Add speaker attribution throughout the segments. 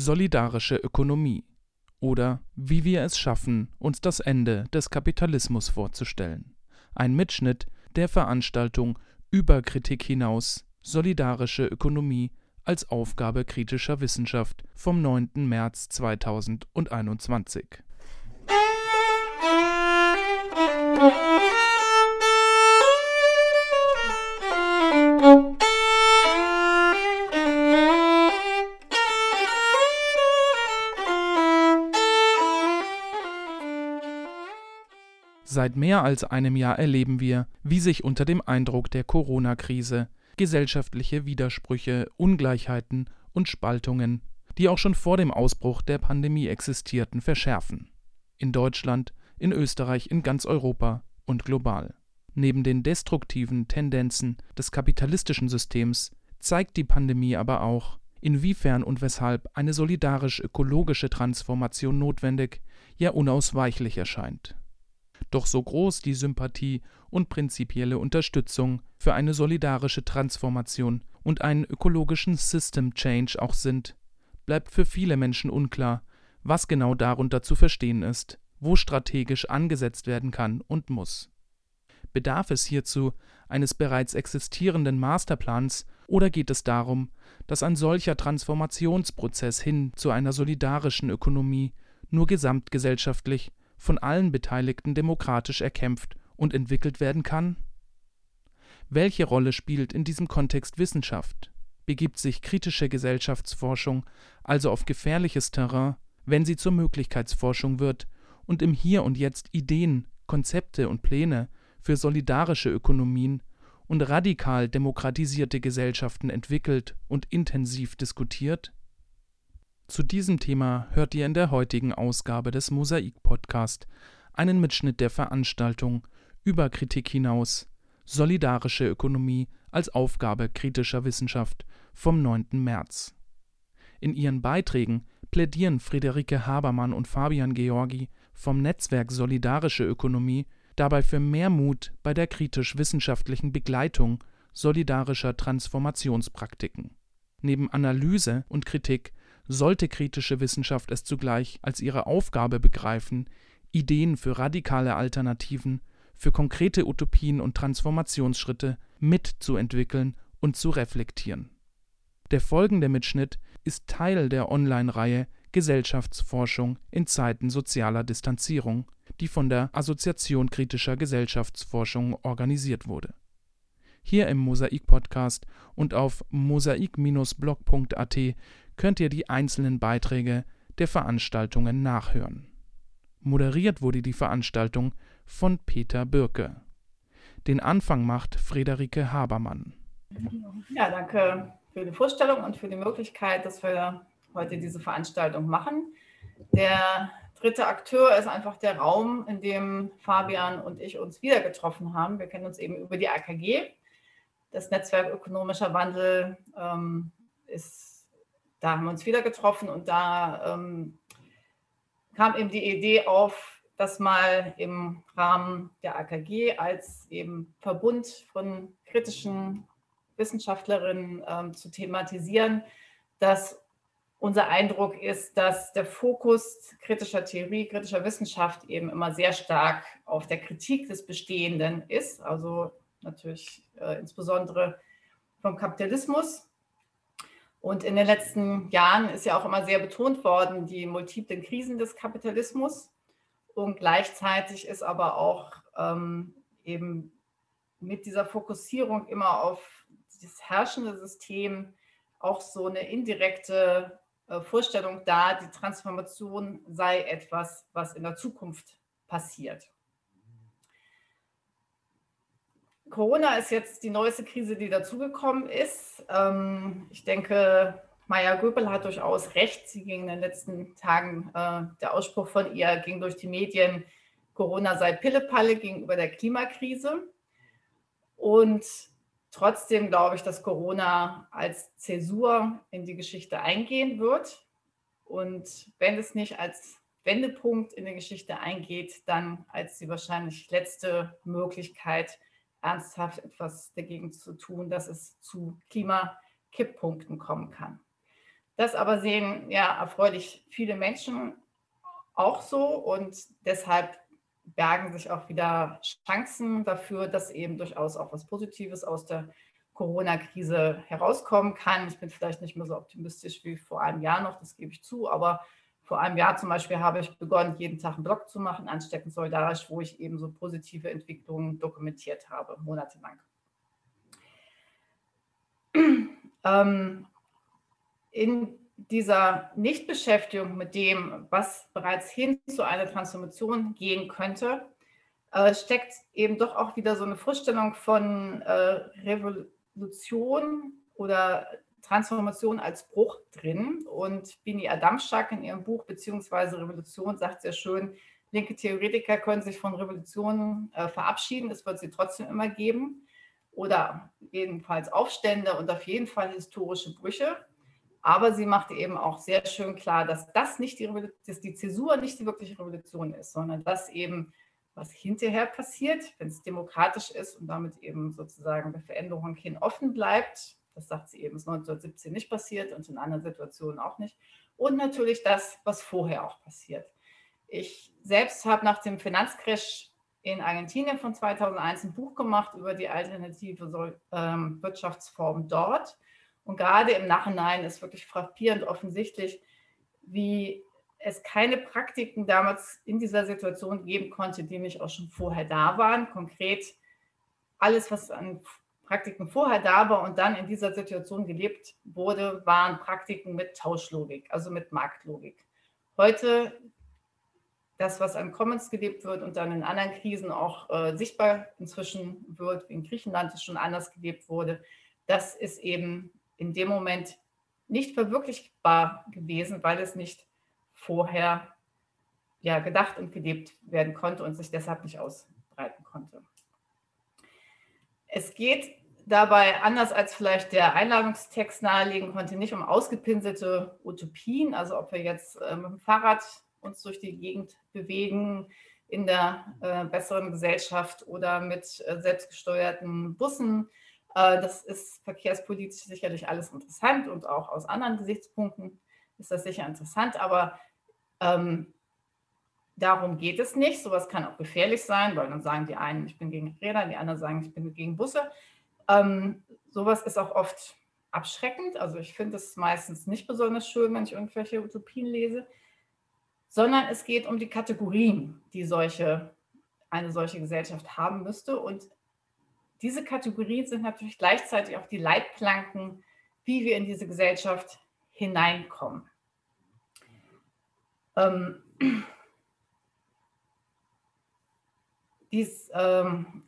Speaker 1: Solidarische Ökonomie oder Wie wir es schaffen, uns das Ende des Kapitalismus vorzustellen. Ein Mitschnitt der Veranstaltung Über Kritik hinaus Solidarische Ökonomie als Aufgabe kritischer Wissenschaft vom 9. März 2021. Seit mehr als einem Jahr erleben wir, wie sich unter dem Eindruck der Corona-Krise gesellschaftliche Widersprüche, Ungleichheiten und Spaltungen, die auch schon vor dem Ausbruch der Pandemie existierten, verschärfen. In Deutschland, in Österreich, in ganz Europa und global. Neben den destruktiven Tendenzen des kapitalistischen Systems zeigt die Pandemie aber auch, inwiefern und weshalb eine solidarisch-ökologische Transformation notwendig, ja unausweichlich erscheint. Doch so groß die Sympathie und prinzipielle Unterstützung für eine solidarische Transformation und einen ökologischen System Change auch sind, bleibt für viele Menschen unklar, was genau darunter zu verstehen ist, wo strategisch angesetzt werden kann und muss. Bedarf es hierzu eines bereits existierenden Masterplans oder geht es darum, dass ein solcher Transformationsprozess hin zu einer solidarischen Ökonomie nur gesamtgesellschaftlich von allen Beteiligten demokratisch erkämpft und entwickelt werden kann? Welche Rolle spielt in diesem Kontext Wissenschaft? Begibt sich kritische Gesellschaftsforschung also auf gefährliches Terrain, wenn sie zur Möglichkeitsforschung wird und im Hier und Jetzt Ideen, Konzepte und Pläne für solidarische Ökonomien und radikal demokratisierte Gesellschaften entwickelt und intensiv diskutiert? Zu diesem Thema hört ihr in der heutigen Ausgabe des Mosaik Podcast einen Mitschnitt der Veranstaltung Über Kritik hinaus Solidarische Ökonomie als Aufgabe kritischer Wissenschaft vom 9. März. In ihren Beiträgen plädieren Friederike Habermann und Fabian Georgi vom Netzwerk Solidarische Ökonomie dabei für mehr Mut bei der kritisch-wissenschaftlichen Begleitung solidarischer Transformationspraktiken. Neben Analyse und Kritik sollte kritische Wissenschaft es zugleich als ihre Aufgabe begreifen, Ideen für radikale Alternativen, für konkrete Utopien und Transformationsschritte mitzuentwickeln und zu reflektieren. Der folgende Mitschnitt ist Teil der Online-Reihe Gesellschaftsforschung in Zeiten sozialer Distanzierung, die von der Assoziation kritischer Gesellschaftsforschung organisiert wurde. Hier im Mosaik-Podcast und auf mosaik-blog.at könnt ihr die einzelnen Beiträge der Veranstaltungen nachhören. Moderiert wurde die Veranstaltung von Peter Birke. Den Anfang macht Friederike Habermann.
Speaker 2: Ja, danke für die Vorstellung und für die Möglichkeit, dass wir heute diese Veranstaltung machen. Der dritte Akteur ist einfach der Raum, in dem Fabian und ich uns wieder getroffen haben. Wir kennen uns eben über die AKG. Das Netzwerk Ökonomischer Wandel ähm, ist da haben wir uns wieder getroffen und da ähm, kam eben die Idee auf, das mal im Rahmen der AKG als eben Verbund von kritischen Wissenschaftlerinnen ähm, zu thematisieren, dass unser Eindruck ist, dass der Fokus kritischer Theorie, kritischer Wissenschaft eben immer sehr stark auf der Kritik des Bestehenden ist, also natürlich äh, insbesondere vom Kapitalismus und in den letzten Jahren ist ja auch immer sehr betont worden, die multiplen Krisen des Kapitalismus. Und gleichzeitig ist aber auch ähm, eben mit dieser Fokussierung immer auf das herrschende System auch so eine indirekte äh, Vorstellung da, die Transformation sei etwas, was in der Zukunft passiert. Corona ist jetzt die neueste Krise, die dazugekommen ist. Ähm, ich denke, Maya Göbel hat durchaus recht. Sie ging in den letzten Tagen, äh, der Ausspruch von ihr ging durch die Medien, Corona sei Pillepalle gegenüber der Klimakrise. Und trotzdem glaube ich, dass Corona als Zäsur in die Geschichte eingehen wird. Und wenn es nicht als Wendepunkt in die Geschichte eingeht, dann als die wahrscheinlich letzte Möglichkeit, ernsthaft etwas dagegen zu tun, dass es zu Klimakipppunkten kommen kann. Das aber sehen ja erfreulich viele Menschen auch so und deshalb bergen sich auch wieder Chancen dafür, dass eben durchaus auch was Positives aus der Corona-Krise herauskommen kann. Ich bin vielleicht nicht mehr so optimistisch wie vor einem Jahr noch, das gebe ich zu, aber vor einem Jahr zum Beispiel habe ich begonnen, jeden Tag einen Blog zu machen, ansteckend solidarisch, wo ich eben so positive Entwicklungen dokumentiert habe, monatelang. Ähm, in dieser Nichtbeschäftigung mit dem, was bereits hin zu einer Transformation gehen könnte, äh, steckt eben doch auch wieder so eine Vorstellung von äh, Revolution oder Transformation als Bruch drin. Und Bini Adamczak in ihrem Buch beziehungsweise Revolution sagt sehr schön, linke Theoretiker können sich von Revolutionen äh, verabschieden, es wird sie trotzdem immer geben. Oder jedenfalls Aufstände und auf jeden Fall historische Brüche. Aber sie machte eben auch sehr schön klar, dass das nicht die, dass die Zäsur nicht die wirkliche Revolution ist, sondern dass eben was hinterher passiert, wenn es demokratisch ist und damit eben sozusagen der Veränderung hin offen bleibt. Das sagt sie eben, ist 1917 nicht passiert und in anderen Situationen auch nicht. Und natürlich das, was vorher auch passiert. Ich selbst habe nach dem Finanzcrash in Argentinien von 2001 ein Buch gemacht über die alternative ähm, Wirtschaftsform dort. Und gerade im Nachhinein ist wirklich frappierend offensichtlich, wie es keine Praktiken damals in dieser Situation geben konnte, die nicht auch schon vorher da waren. Konkret alles, was an Praktiken vorher da war und dann in dieser Situation gelebt wurde, waren Praktiken mit Tauschlogik, also mit Marktlogik. Heute das, was an Commons gelebt wird und dann in anderen Krisen auch äh, sichtbar inzwischen wird, wie in Griechenland es schon anders gelebt wurde, das ist eben in dem Moment nicht verwirklichbar gewesen, weil es nicht vorher ja, gedacht und gelebt werden konnte und sich deshalb nicht ausbreiten konnte. Es geht dabei, anders als vielleicht der Einladungstext nahelegen konnte, nicht um ausgepinselte Utopien, also ob wir jetzt äh, mit dem Fahrrad uns durch die Gegend bewegen in der äh, besseren Gesellschaft oder mit äh, selbstgesteuerten Bussen. Äh, das ist verkehrspolitisch sicherlich alles interessant und auch aus anderen Gesichtspunkten ist das sicher interessant, aber ähm, darum geht es nicht. Sowas kann auch gefährlich sein, weil dann sagen die einen, ich bin gegen Räder, die anderen sagen, ich bin gegen Busse. Ähm, sowas ist auch oft abschreckend. Also ich finde es meistens nicht besonders schön, wenn ich irgendwelche Utopien lese, sondern es geht um die Kategorien, die solche, eine solche Gesellschaft haben müsste. Und diese Kategorien sind natürlich gleichzeitig auch die Leitplanken, wie wir in diese Gesellschaft hineinkommen. Ähm, dies, ähm,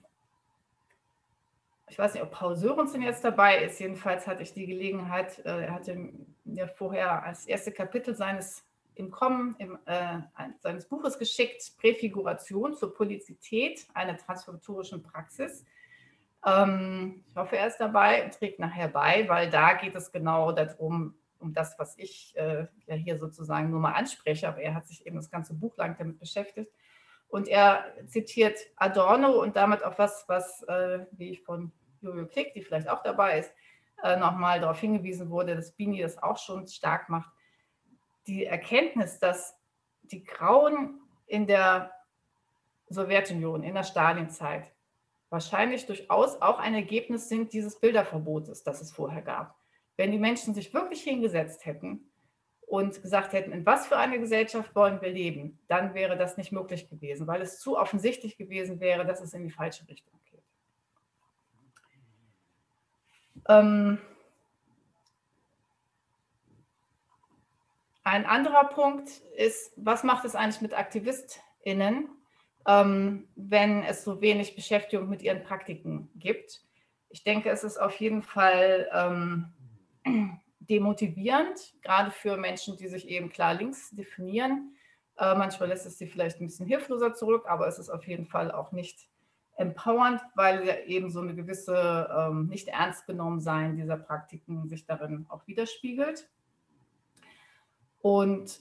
Speaker 2: ich weiß nicht, ob Paul Sörensen jetzt dabei ist. Jedenfalls hatte ich die Gelegenheit, äh, er hatte mir vorher als erste Kapitel seines im Kommen im, äh, seines Buches geschickt, Präfiguration zur Polizität, einer transformatorischen Praxis. Ähm, ich hoffe, er ist dabei und trägt nachher bei, weil da geht es genau darum, um das, was ich äh, ja hier sozusagen nur mal anspreche, aber er hat sich eben das ganze Buch lang damit beschäftigt. Und er zitiert Adorno und damit auch was, was, äh, wie ich von Jojo Klick, die vielleicht auch dabei ist, äh, nochmal darauf hingewiesen wurde, dass Bini das auch schon stark macht. Die Erkenntnis, dass die Grauen in der Sowjetunion, in der Stalinzeit, wahrscheinlich durchaus auch ein Ergebnis sind dieses Bilderverbotes, das es vorher gab. Wenn die Menschen sich wirklich hingesetzt hätten und gesagt hätten, in was für eine Gesellschaft wollen wir leben, dann wäre das nicht möglich gewesen, weil es zu offensichtlich gewesen wäre, dass es in die falsche Richtung geht. Ähm ein anderer Punkt ist, was macht es eigentlich mit AktivistInnen? ähm, wenn es so wenig Beschäftigung mit ihren Praktiken gibt. Ich denke, es ist auf jeden Fall ähm, demotivierend, gerade für Menschen, die sich eben klar links definieren. Äh, manchmal lässt es sie vielleicht ein bisschen hilfloser zurück, aber es ist auf jeden Fall auch nicht empowernd, weil ja eben so eine gewisse ähm, nicht ernst genommen sein dieser Praktiken sich darin auch widerspiegelt. Und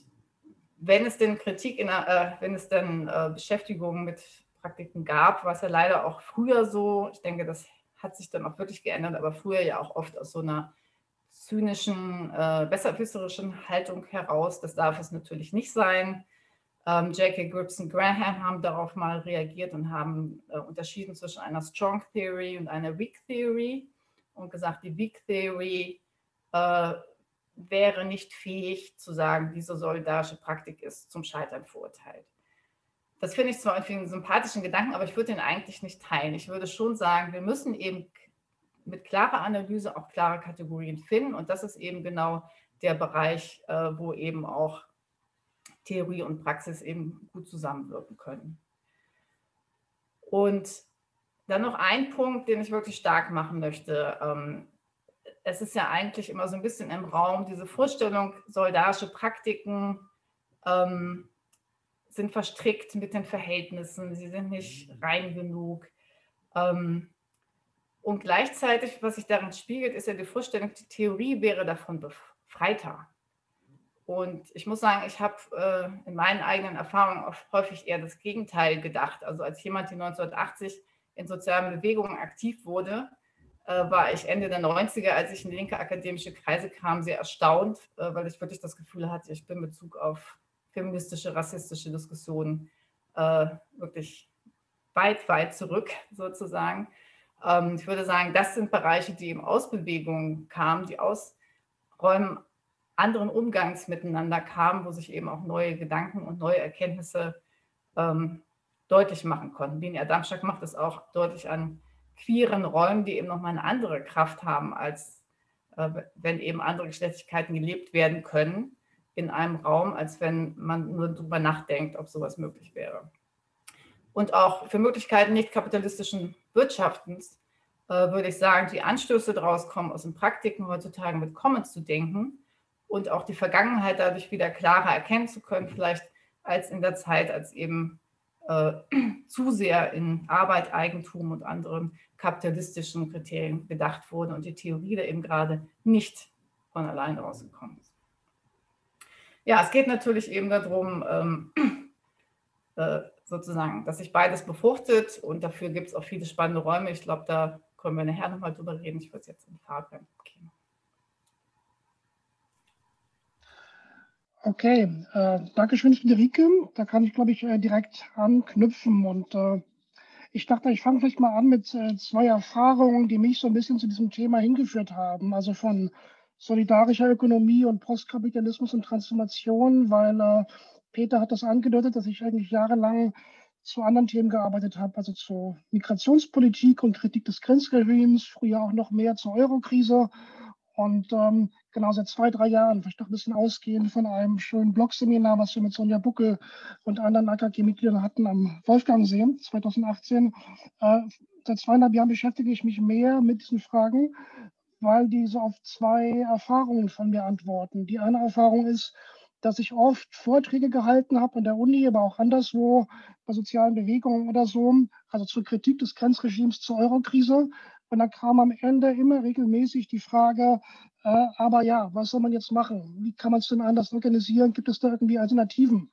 Speaker 2: wenn es denn Kritik, in, äh, wenn es denn äh, Beschäftigung mit Praktiken gab, war es ja leider auch früher so, ich denke, das hat sich dann auch wirklich geändert, aber früher ja auch oft aus so einer zynischen, äh, besserwisserischen Haltung heraus. Das darf es natürlich nicht sein. Ähm, J.K. Gibson Graham haben darauf mal reagiert und haben äh, unterschieden zwischen einer Strong Theory und einer Weak Theory und gesagt, die Weak Theory äh, wäre nicht fähig zu sagen, diese solidarische Praktik ist zum Scheitern verurteilt. Das finde ich zwar irgendwie einen sympathischen Gedanken, aber ich würde den eigentlich nicht teilen. Ich würde schon sagen, wir müssen eben mit klarer Analyse auch klare Kategorien finden. Und das ist eben genau der Bereich, äh, wo eben auch Theorie und Praxis eben gut zusammenwirken können. Und dann noch ein Punkt, den ich wirklich stark machen möchte. Ähm, es ist ja eigentlich immer so ein bisschen im Raum, diese Vorstellung, solidarische Praktiken ähm, sind verstrickt mit den Verhältnissen, sie sind nicht rein genug. Ähm, und gleichzeitig, was sich darin spiegelt, ist ja die Vorstellung, die Theorie wäre davon befreiter. Und ich muss sagen, ich habe äh, in meinen eigenen Erfahrungen oft häufig eher das Gegenteil gedacht. Also als jemand, der 1980 in sozialen Bewegungen aktiv wurde, äh, war ich Ende der 90er, als ich in linke akademische Kreise kam, sehr erstaunt, äh, weil ich wirklich das Gefühl hatte, ich bin in Bezug auf feministische, rassistische Diskussionen äh, wirklich weit, weit zurück sozusagen. Ähm, ich würde sagen, das sind Bereiche, die eben aus Bewegungen kamen, die aus Räumen anderen Umgangs miteinander kamen, wo sich eben auch neue Gedanken und neue Erkenntnisse ähm, deutlich machen konnten. Lini Adamczak macht es auch deutlich an queeren Räumen, die eben nochmal eine andere Kraft haben, als äh, wenn eben andere Geschlechtlichkeiten gelebt werden können in einem Raum, als wenn man nur darüber nachdenkt, ob sowas möglich wäre und auch für Möglichkeiten nicht kapitalistischen Wirtschaftens, äh, würde ich sagen, die Anstöße daraus kommen, aus den Praktiken heutzutage mit Commons zu denken und auch die Vergangenheit dadurch wieder klarer erkennen zu können, vielleicht als in der Zeit, als eben äh, zu sehr in Arbeit, Eigentum und anderen kapitalistischen Kriterien gedacht wurde und die Theorie da eben gerade nicht von allein rausgekommen ist. Ja, es geht natürlich eben darum, ähm, äh, sozusagen, dass sich beides befruchtet und dafür gibt es auch viele spannende Räume. Ich glaube, da können wir nachher nochmal drüber reden. Ich würde es jetzt in Fabian geben.
Speaker 3: Okay, äh, danke schön, Friederike. Da kann ich, glaube ich, äh, direkt anknüpfen. Und äh, ich dachte, ich fange vielleicht mal an mit äh, zwei Erfahrungen, die mich so ein bisschen zu diesem Thema hingeführt haben. Also von solidarischer Ökonomie und Postkapitalismus und Transformation, weil äh, Peter hat das angedeutet, dass ich eigentlich jahrelang zu anderen Themen gearbeitet habe, also zur Migrationspolitik und Kritik des Grenzregimes, früher auch noch mehr zur Eurokrise. Und ähm, genau seit zwei, drei Jahren, vielleicht noch ein bisschen ausgehend von einem schönen Blogseminar, was wir mit Sonja Buckel und anderen AKG-Mitgliedern hatten am Wolfgangsee 2018. Äh, seit zweieinhalb Jahren beschäftige ich mich mehr mit diesen Fragen, weil die so auf zwei Erfahrungen von mir antworten. Die eine Erfahrung ist, dass ich oft Vorträge gehalten habe an der Uni, aber auch anderswo bei sozialen Bewegungen oder so, also zur Kritik des Grenzregimes zur Eurokrise. Und dann kam am Ende immer regelmäßig die Frage, äh, aber ja, was soll man jetzt machen? Wie kann man es denn anders organisieren? Gibt es da irgendwie Alternativen?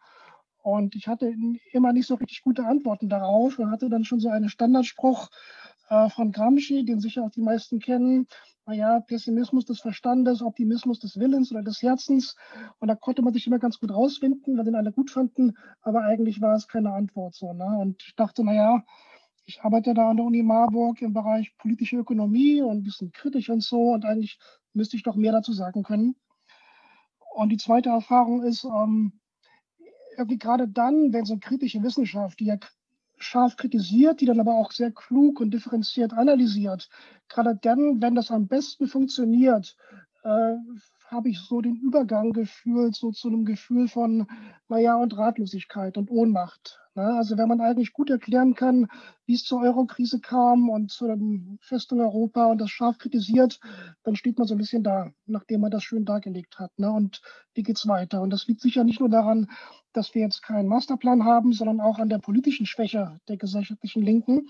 Speaker 3: Und ich hatte immer nicht so richtig gute Antworten darauf und hatte dann schon so einen Standardspruch äh, von Gramsci, den sicher auch die meisten kennen, naja, Pessimismus des Verstandes, Optimismus des Willens oder des Herzens. Und da konnte man sich immer ganz gut rausfinden, weil den alle gut fanden, aber eigentlich war es keine Antwort so. Ne? Und ich dachte, naja, ich arbeite da an der Uni Marburg im Bereich politische Ökonomie und ein bisschen kritisch und so und eigentlich müsste ich doch mehr dazu sagen können. Und die zweite Erfahrung ist, ähm, irgendwie gerade dann, wenn so kritische Wissenschaft, die ja scharf kritisiert, die dann aber auch sehr klug und differenziert analysiert. Gerade dann, wenn das am besten funktioniert, äh, habe ich so den Übergang gefühlt, so zu einem Gefühl von, naja, und Ratlosigkeit und Ohnmacht. Ne? Also wenn man eigentlich gut erklären kann, wie es zur Eurokrise kam und zu dem Festung Europa und das scharf kritisiert, dann steht man so ein bisschen da, nachdem man das schön dargelegt hat. Ne? Und wie geht's weiter? Und das liegt sicher nicht nur daran, dass wir jetzt keinen Masterplan haben, sondern auch an der politischen Schwäche der gesellschaftlichen Linken.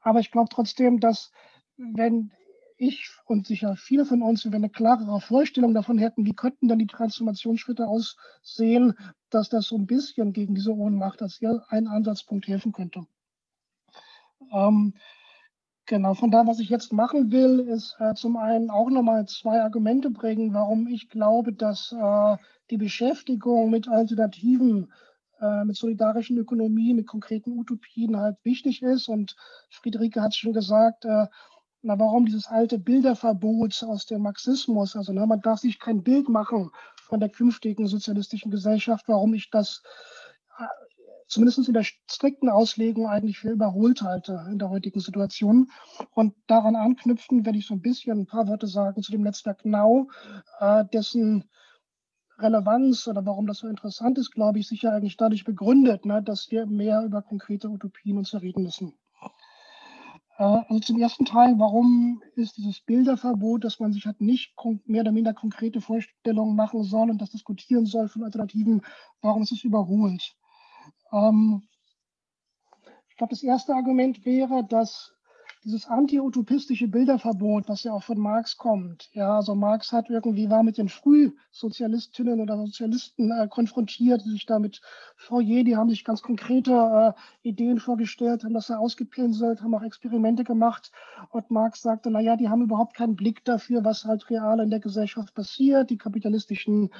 Speaker 3: Aber ich glaube trotzdem, dass wenn ich und sicher viele von uns, wenn wir eine klarere Vorstellung davon hätten, wie könnten dann die Transformationsschritte aussehen, dass das so ein bisschen gegen diese Ohnmacht als ein Ansatzpunkt helfen könnte. Ähm, Genau, von da, was ich jetzt machen will, ist äh, zum einen auch nochmal zwei Argumente bringen, warum ich glaube, dass äh, die Beschäftigung mit Alternativen, äh, mit solidarischen Ökonomie, mit konkreten Utopien halt wichtig ist. Und Friederike hat es schon gesagt, äh, na, warum dieses alte Bilderverbot aus dem Marxismus, also na, man darf sich kein Bild machen von der künftigen sozialistischen Gesellschaft, warum ich das äh, zumindest in der strikten Auslegung eigentlich für überholt halte in der heutigen Situation. Und daran anknüpfen werde ich so ein bisschen ein paar Worte sagen zu dem Netzwerk Now, äh, dessen Relevanz oder warum das so interessant ist, glaube ich, sicher eigentlich dadurch begründet, ne, dass wir mehr über konkrete Utopien uns reden müssen. Äh, also zum ersten Teil, warum ist dieses Bilderverbot, dass man sich halt nicht mehr oder minder konkrete Vorstellungen machen soll und das diskutieren soll von Alternativen, warum ist es überholt? Ähm, ich glaube, das erste Argument wäre, dass dieses anti-utopistische Bilderverbot, was ja auch von Marx kommt, ja, also Marx hat irgendwie war mit den Frühsozialistinnen oder Sozialisten äh, konfrontiert, die sich damit Fourier, die haben sich ganz konkrete äh, Ideen vorgestellt, haben das ja ausgepinselt, haben auch Experimente gemacht und Marx sagte, na ja, die haben überhaupt keinen Blick dafür, was halt real in der Gesellschaft passiert, die kapitalistischen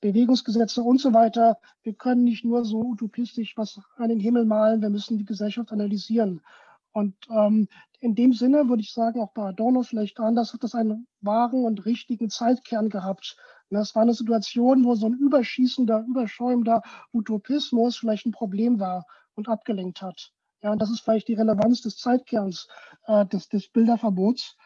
Speaker 3: Bewegungsgesetze und so weiter. Wir können nicht nur so utopistisch was an den Himmel malen, wir müssen die Gesellschaft analysieren. Und ähm, in dem Sinne würde ich sagen, auch bei Adorno vielleicht anders, hat das einen wahren und richtigen Zeitkern gehabt. Das war eine Situation, wo so ein überschießender, überschäumender Utopismus vielleicht ein Problem war und abgelenkt hat. Ja, und das ist vielleicht die Relevanz des Zeitkerns äh, des, des Bilderverbots.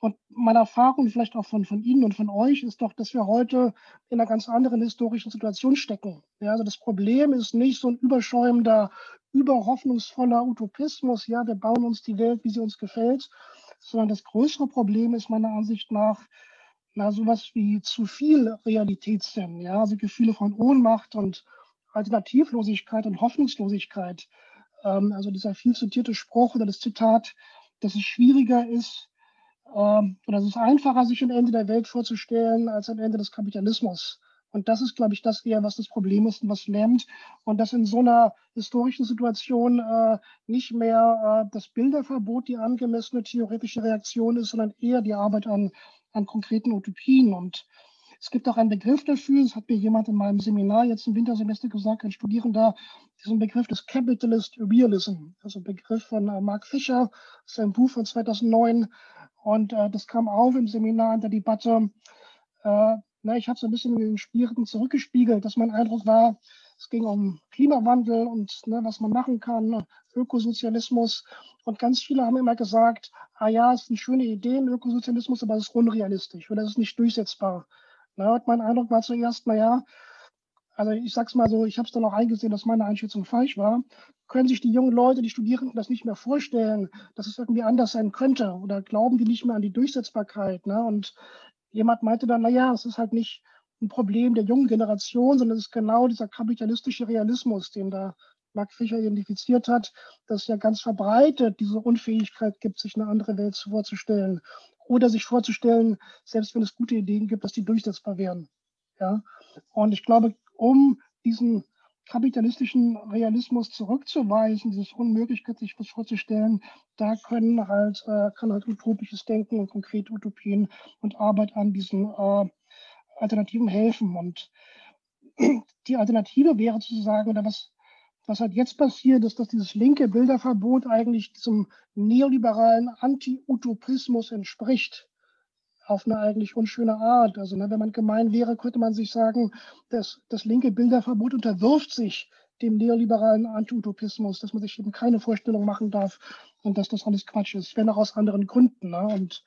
Speaker 3: Und meine Erfahrung, vielleicht auch von, von Ihnen und von euch, ist doch, dass wir heute in einer ganz anderen historischen Situation stecken. Ja, also das Problem ist nicht so ein überschäumender, überhoffnungsvoller Utopismus, ja, wir bauen uns die Welt, wie sie uns gefällt, sondern das größere Problem ist meiner Ansicht nach na, sowas wie zu viel Realitätssinn, ja, also Gefühle von Ohnmacht und Alternativlosigkeit und Hoffnungslosigkeit. Ähm, also dieser viel zitierte Spruch oder das Zitat, dass es schwieriger ist, ähm, oder es ist einfacher, sich ein Ende der Welt vorzustellen, als ein Ende des Kapitalismus. Und das ist, glaube ich, das eher, was das Problem ist und was lähmt. Und dass in so einer historischen Situation äh, nicht mehr äh, das Bilderverbot die angemessene theoretische Reaktion ist, sondern eher die Arbeit an, an konkreten Utopien. Und es gibt auch einen Begriff dafür, das hat mir jemand in meinem Seminar jetzt im Wintersemester gesagt, ein Studierender, diesen Begriff des Capitalist Realism, also ein Begriff von äh, Mark Fischer, sein Buch von 2009, und äh, das kam auf im Seminar in der Debatte. Äh, na, ich habe so ein bisschen in den Spielenden zurückgespiegelt, dass mein Eindruck war, es ging um Klimawandel und ne, was man machen kann, Ökosozialismus. Und ganz viele haben immer gesagt, ah ja, es sind schöne Ideen, Ökosozialismus, aber es ist unrealistisch oder es ist nicht durchsetzbar. Und mein Eindruck war zuerst, naja, also ich sag's mal so, ich habe es dann auch eingesehen, dass meine Einschätzung falsch war können sich die jungen Leute, die Studierenden das nicht mehr vorstellen, dass es irgendwie anders sein könnte oder glauben die nicht mehr an die Durchsetzbarkeit. Ne? Und jemand meinte dann, naja, es ist halt nicht ein Problem der jungen Generation, sondern es ist genau dieser kapitalistische Realismus, den da Mark Fischer identifiziert hat, dass ja ganz verbreitet diese Unfähigkeit gibt, sich eine andere Welt vorzustellen oder sich vorzustellen, selbst wenn es gute Ideen gibt, dass die durchsetzbar wären. Ja? Und ich glaube, um diesen kapitalistischen Realismus zurückzuweisen, diese Unmöglichkeit, sich was vorzustellen, da können halt, äh, kann halt utopisches Denken und konkrete Utopien und Arbeit an diesen äh, Alternativen helfen. Und die Alternative wäre zu sagen, oder was, was halt jetzt passiert, ist, dass dieses linke Bilderverbot eigentlich diesem neoliberalen Anti-Utopismus entspricht auf eine eigentlich unschöne Art. Also ne, wenn man gemein wäre, könnte man sich sagen, dass das linke Bilderverbot unterwirft sich dem neoliberalen Anti-Utopismus, dass man sich eben keine Vorstellung machen darf und dass das alles Quatsch ist, wenn auch aus anderen Gründen. Ne? Und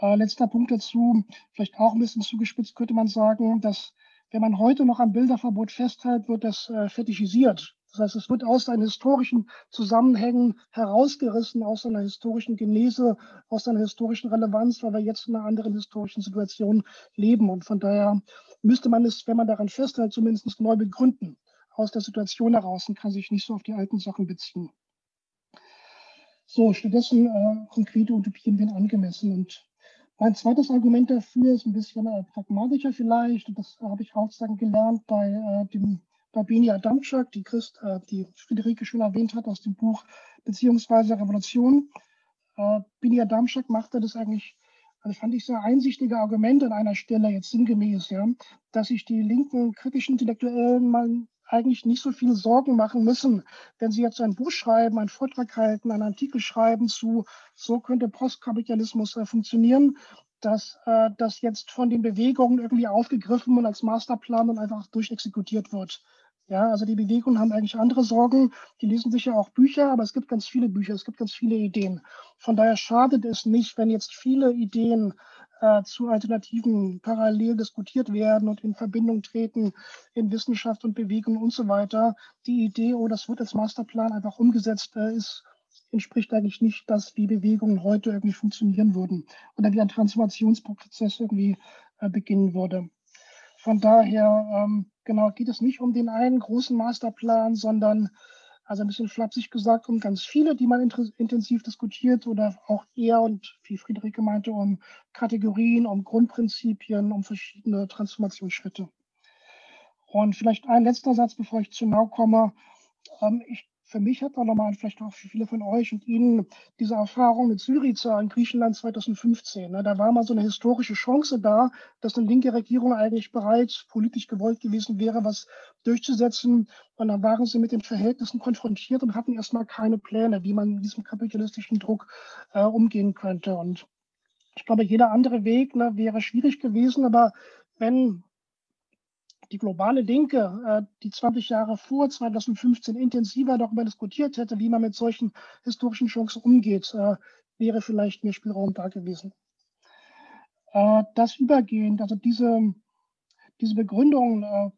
Speaker 3: äh, letzter Punkt dazu, vielleicht auch ein bisschen zugespitzt, könnte man sagen, dass wenn man heute noch am Bilderverbot festhält, wird das äh, fetischisiert. Das heißt, es wird aus seinen historischen Zusammenhängen herausgerissen, aus seiner historischen Genese, aus seiner historischen Relevanz, weil wir jetzt in einer anderen historischen Situation leben. Und von daher müsste man es, wenn man daran festhält, zumindest neu begründen, aus der Situation heraus und kann sich nicht so auf die alten Sachen beziehen. So, stattdessen äh, konkrete Utopien werden angemessen. Und mein zweites Argument dafür ist ein bisschen äh, pragmatischer vielleicht. Das habe ich auch sagen gelernt bei äh, dem Babini Adamczak, die, Christ, äh, die Friederike schon erwähnt hat aus dem Buch Beziehungsweise Revolution. äh, Binia Damschak machte das eigentlich, also fand ich sehr einsichtige Argumente an einer Stelle, jetzt sinngemäß, ja, dass sich die linken kritischen Intellektuellen mal eigentlich nicht so viel Sorgen machen müssen, wenn sie jetzt ein Buch schreiben, einen Vortrag halten, einen Artikel schreiben zu, so könnte Postkapitalismus äh, funktionieren, dass äh, das jetzt von den Bewegungen irgendwie aufgegriffen und als Masterplan und einfach durchexekutiert wird. Ja, also die Bewegungen haben eigentlich andere Sorgen. Die lesen sicher auch Bücher, aber es gibt ganz viele Bücher, es gibt ganz viele Ideen. Von daher schadet es nicht, wenn jetzt viele Ideen äh, zu Alternativen parallel diskutiert werden und in Verbindung treten in Wissenschaft und Bewegung und so weiter. Die Idee, oh, das wird als Masterplan einfach umgesetzt, äh, ist entspricht eigentlich nicht das, wie Bewegungen heute irgendwie funktionieren würden oder wie ein Transformationsprozess irgendwie äh, beginnen würde. Von daher, ähm, genau, geht es nicht um den einen großen Masterplan, sondern, also ein bisschen flapsig gesagt, um ganz viele, die man intensiv diskutiert oder auch eher und wie Friederike meinte, um Kategorien, um Grundprinzipien, um verschiedene Transformationsschritte. Und vielleicht ein letzter Satz, bevor ich zu Nau komme. Ähm, ich für mich hat da nochmal, vielleicht auch für viele von euch und Ihnen, diese Erfahrung mit Syriza in Griechenland 2015. Ne? Da war mal so eine historische Chance da, dass eine linke Regierung eigentlich bereits politisch gewollt gewesen wäre, was durchzusetzen. Und dann waren sie mit den Verhältnissen konfrontiert und hatten erstmal keine Pläne, wie man mit diesem kapitalistischen Druck äh, umgehen könnte. Und ich glaube, jeder andere Weg ne, wäre schwierig gewesen, aber wenn die globale Linke, äh, die 20 Jahre vor 2015 intensiver darüber diskutiert hätte, wie man mit solchen historischen Chancen umgeht, äh, wäre vielleicht mehr Spielraum da gewesen. Äh, das übergehend, also diese, diese Begründungen,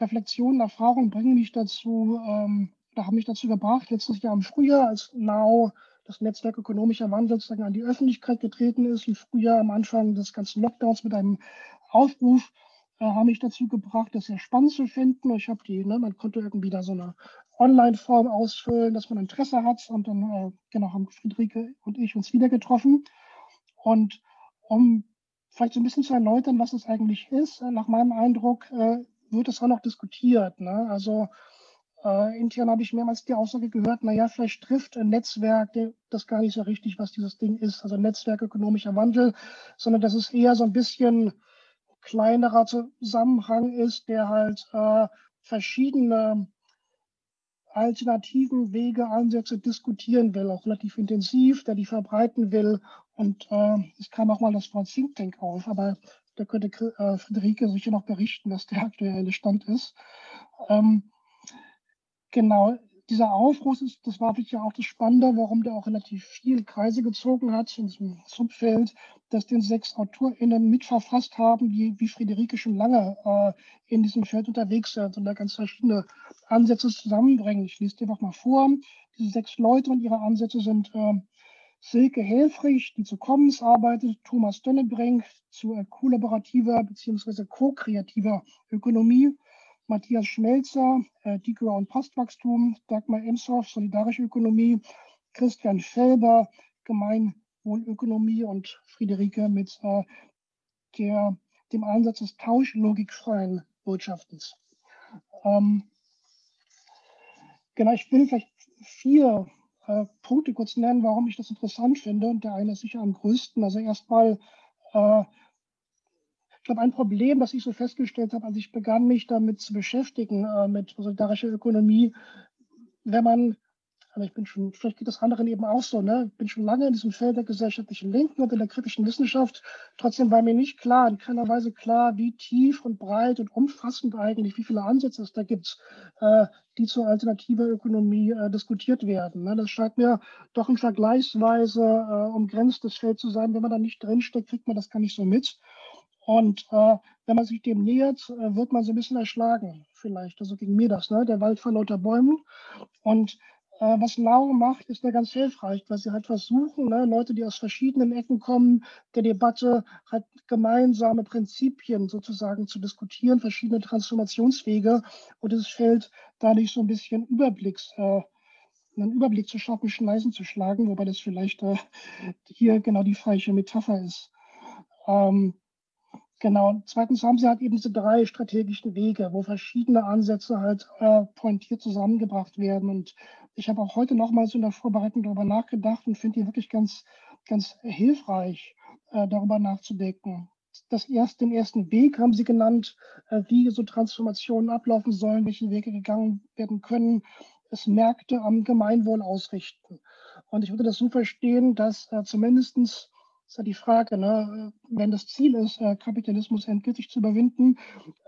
Speaker 3: Reflexionen, Erfahrungen bringen mich dazu, ähm, da haben mich dazu gebracht, letztes Jahr im Frühjahr, als NAU das Netzwerk ökonomischer Wandel sozusagen an die Öffentlichkeit getreten ist, im Frühjahr am Anfang des ganzen Lockdowns mit einem Aufruf, äh, haben mich dazu gebracht, das sehr spannend zu finden. Ich habe die, ne, man konnte irgendwie da so eine Online-Form ausfüllen, dass man Interesse hat. Und dann äh, genau haben Friederike und ich uns wieder getroffen. Und um vielleicht so ein bisschen zu erläutern, was es eigentlich ist, äh, nach meinem Eindruck äh, wird es auch noch diskutiert. Ne? Also äh, intern habe ich mehrmals die Aussage gehört, naja, vielleicht trifft ein Netzwerk das gar nicht so richtig, was dieses Ding ist, also Netzwerk ökonomischer Wandel, sondern das ist eher so ein bisschen kleinerer Zusammenhang ist, der halt äh, verschiedene alternativen Wege, Ansätze diskutieren will, auch relativ intensiv, der die verbreiten will. Und äh, es kam auch mal das Wort Think Tank auf, aber da könnte äh, Friederike sicher noch berichten, was der aktuelle Stand ist. Ähm, genau, dieser Aufruf ist, das war wirklich auch das Spannende, warum der auch relativ viel Kreise gezogen hat in diesem Subfeld, dass den sechs AutorInnen mitverfasst haben, die wie Friederike schon lange äh, in diesem Feld unterwegs sind und da ganz verschiedene Ansätze zusammenbringen. Ich lese dir noch mal vor. Diese sechs Leute und ihre Ansätze sind äh, Silke Helfrich, die zu Commons arbeitet, Thomas Dönnebrink zu äh, kollaborativer bzw. ko-kreativer Ökonomie, Matthias Schmelzer, äh, Dikor und Postwachstum, Dagmar Emshoff, Solidarische Ökonomie, Christian Felber, Gemeinwohlökonomie und Friederike mit äh, der, dem Ansatz des tauschlogikfreien Wirtschaftens. Ähm, genau, ich will vielleicht vier äh, Punkte kurz nennen, warum ich das interessant finde. Und der eine ist sicher am größten. Also erstmal äh, ich glaube, ein Problem, das ich so festgestellt habe, als ich begann, mich damit zu beschäftigen, äh, mit solidarischer Ökonomie, wenn man, also ich bin schon, vielleicht geht das anderen eben auch so, ne? Ich bin schon lange in diesem Feld der gesellschaftlichen Linken und in der kritischen Wissenschaft. Trotzdem war mir nicht klar, in keiner Weise klar, wie tief und breit und umfassend eigentlich, wie viele Ansätze es da gibt, äh, die zur alternativer Ökonomie äh, diskutiert werden. Ne? Das scheint mir doch ein vergleichsweise äh, umgrenztes Feld zu sein. Wenn man da nicht drinsteckt, kriegt man das gar nicht so mit. Und äh, wenn man sich dem nähert, äh, wird man so ein bisschen erschlagen, vielleicht. Also ging mir das, ne? der Wald vor lauter Bäumen. Und äh, was Lau macht, ist ja ganz hilfreich, weil sie halt versuchen, ne, Leute, die aus verschiedenen Ecken kommen, der Debatte halt gemeinsame Prinzipien sozusagen zu diskutieren, verschiedene Transformationswege. Und es fällt dadurch so ein bisschen Überblicks. Äh, einen Überblick zu schaffen, Schneisen zu schlagen, wobei das vielleicht äh, hier genau die falsche Metapher ist. Ähm, Genau. Zweitens haben sie halt eben diese drei strategischen Wege, wo verschiedene Ansätze halt äh, pointiert zusammengebracht werden. Und ich habe auch heute nochmals in der Vorbereitung darüber nachgedacht und finde die wirklich ganz, ganz hilfreich, äh, darüber nachzudenken. Das erste, den ersten Weg haben sie genannt, äh, wie so Transformationen ablaufen sollen, welche Wege gegangen werden können. Es Märkte am Gemeinwohl ausrichten. Und ich würde das so verstehen, dass äh, zumindestens ist ja die Frage, ne? wenn das Ziel ist, äh, Kapitalismus endgültig zu überwinden,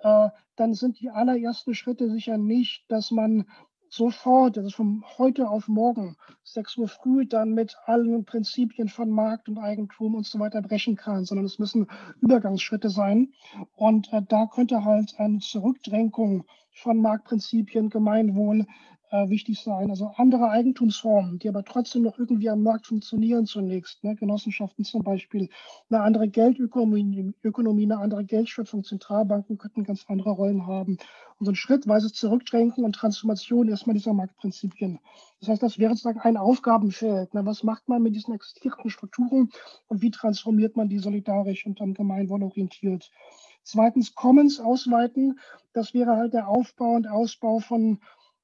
Speaker 3: äh, dann sind die allerersten Schritte sicher nicht, dass man sofort, also von heute auf morgen, 6 Uhr früh, dann mit allen Prinzipien von Markt und Eigentum und so weiter brechen kann, sondern es müssen Übergangsschritte sein. Und äh, da könnte halt eine Zurückdrängung von Marktprinzipien, Gemeinwohl, äh, wichtig sein. Also andere Eigentumsformen, die aber trotzdem noch irgendwie am Markt funktionieren zunächst. Ne? Genossenschaften zum Beispiel, eine andere Geldökonomie, Ökonomie, eine andere Geldschöpfung, Zentralbanken könnten ganz andere Rollen haben. Und so ein schrittweises Zurückdrängen und Transformation erstmal dieser Marktprinzipien. Das heißt, das wäre sozusagen ein Aufgabenfeld. Ne? Was macht man mit diesen existierenden Strukturen und wie transformiert man die solidarisch und am Gemeinwohl orientiert? Zweitens Commons ausweiten. Das wäre halt der Aufbau und Ausbau von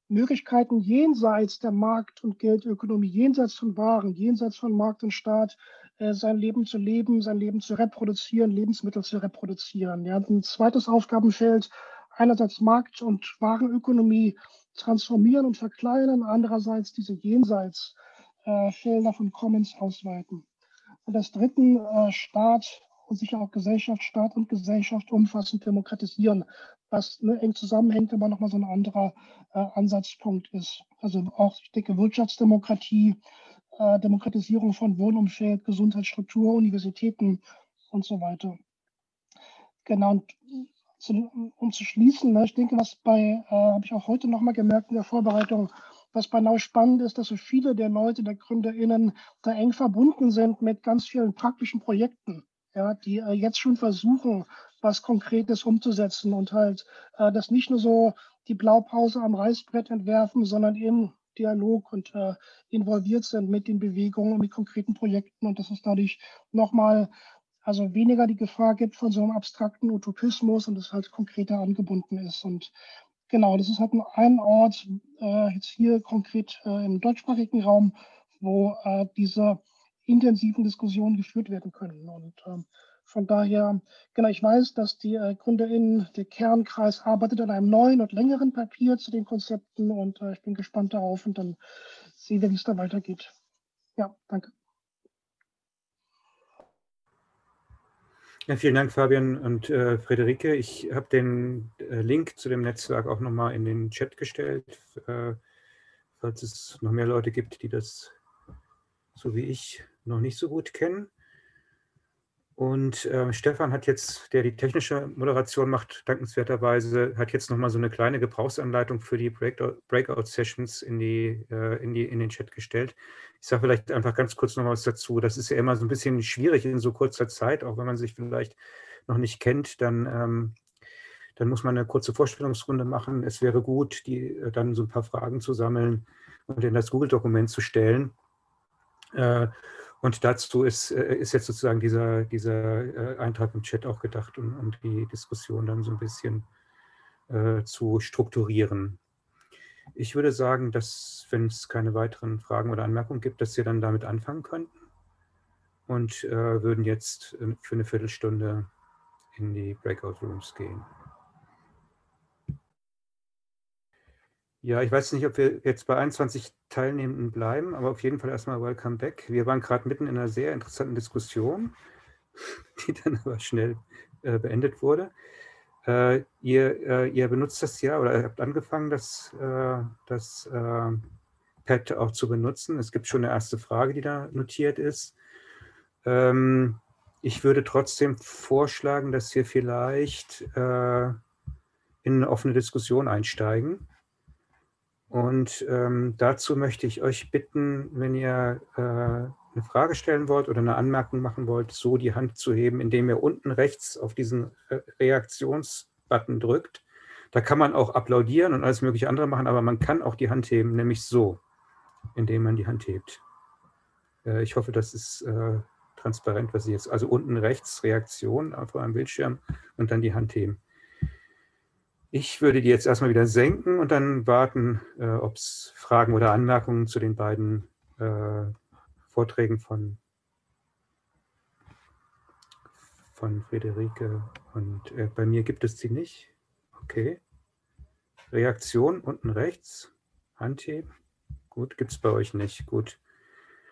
Speaker 3: Möglichkeiten jenseits der Markt- und Geldökonomie, jenseits von Waren, jenseits von Markt und Staat, äh, sein Leben zu leben, sein Leben zu reproduzieren, Lebensmittel zu reproduzieren. Ja, ein zweites Aufgabenfeld, einerseits Markt- und Warenökonomie transformieren und verkleinern, andererseits diese Jenseitsfelder äh, von Commons ausweiten. Und das dritte, äh, Staat und sicher auch Gesellschaft, Staat und Gesellschaft umfassend demokratisieren, was ne, eng zusammenhängt, aber nochmal so ein anderer äh, Ansatzpunkt ist. Also auch, ich denke, Wirtschaftsdemokratie, äh, Demokratisierung von Wohnumfeld, Gesundheitsstruktur, Universitäten und so weiter. Genau, und zu, um zu schließen, ne, ich denke, was bei, äh, habe ich auch heute nochmal gemerkt in der Vorbereitung, was bei Nau spannend ist, dass so viele der Leute, der GründerInnen, da eng verbunden sind mit ganz vielen praktischen Projekten ja, die äh, jetzt schon versuchen, was Konkretes umzusetzen und halt äh, das nicht nur so die Blaupause am Reißbrett entwerfen, sondern im Dialog und äh, involviert sind mit den Bewegungen und mit konkreten Projekten und dass es dadurch nochmal also weniger die Gefahr gibt von so einem abstrakten Utopismus und es halt konkreter angebunden ist. Und genau, das ist halt nur ein Ort, äh, jetzt hier konkret äh, im deutschsprachigen Raum, wo äh, diese intensiven Diskussionen geführt werden können. Und ähm, von daher, genau, ich weiß, dass die äh, GründerInnen, der Kernkreis arbeitet an einem neuen und längeren Papier zu den Konzepten und äh, ich bin gespannt darauf und dann sehen wir, wie es da weitergeht. Ja, danke.
Speaker 4: Ja, vielen Dank, Fabian und äh, Friederike. Ich habe den äh, Link zu dem Netzwerk auch nochmal in den Chat gestellt, äh, falls es noch mehr Leute gibt, die das so wie ich noch nicht so gut kennen. Und äh, Stefan hat jetzt, der die technische Moderation macht, dankenswerterweise, hat jetzt nochmal so eine kleine Gebrauchsanleitung für die Breakout-Sessions in, die, äh, in, die, in den Chat gestellt. Ich sage vielleicht einfach ganz kurz noch was dazu. Das ist ja immer so ein bisschen schwierig in so kurzer Zeit, auch wenn man sich vielleicht noch nicht kennt, dann, ähm, dann muss man eine kurze Vorstellungsrunde machen. Es wäre gut, die, äh, dann so ein paar Fragen zu sammeln und in das Google-Dokument zu stellen. Äh, und dazu ist, äh, ist jetzt sozusagen dieser, dieser äh, Eintrag im Chat auch gedacht, um, um die Diskussion dann so ein bisschen äh, zu strukturieren. Ich würde sagen, dass, wenn es keine weiteren Fragen oder Anmerkungen gibt, dass wir dann damit anfangen könnten und äh, würden jetzt für eine Viertelstunde in die Breakout Rooms gehen. Ja, ich weiß nicht, ob wir jetzt bei 21 Teilnehmenden bleiben, aber auf jeden Fall erstmal Welcome back. Wir waren gerade mitten in einer sehr interessanten Diskussion, die dann aber schnell äh, beendet wurde. Äh, ihr, äh, ihr, benutzt das ja oder habt angefangen, das, äh, das äh, Pad auch zu benutzen. Es gibt schon eine erste Frage, die da notiert ist. Ähm, ich würde trotzdem vorschlagen, dass wir vielleicht äh, in eine offene Diskussion einsteigen und ähm, dazu möchte ich euch bitten, wenn ihr äh, eine Frage stellen wollt oder eine Anmerkung machen wollt, so die Hand zu heben, indem ihr unten rechts auf diesen Reaktionsbutton drückt. Da kann man auch applaudieren und alles mögliche andere machen, aber man kann auch die Hand heben, nämlich so, indem man die Hand hebt. Äh, ich hoffe, das ist, äh, transparent, was ich jetzt, also unten rechts Reaktion auf eurem Bildschirm und dann die Hand heben. Ich würde die jetzt erstmal wieder senken und dann warten, äh, ob es Fragen oder Anmerkungen zu den beiden äh, Vorträgen von, von Friederike und äh, bei mir gibt es sie nicht. Okay. Reaktion unten rechts. Handheben. Gut, gibt es bei euch nicht. Gut.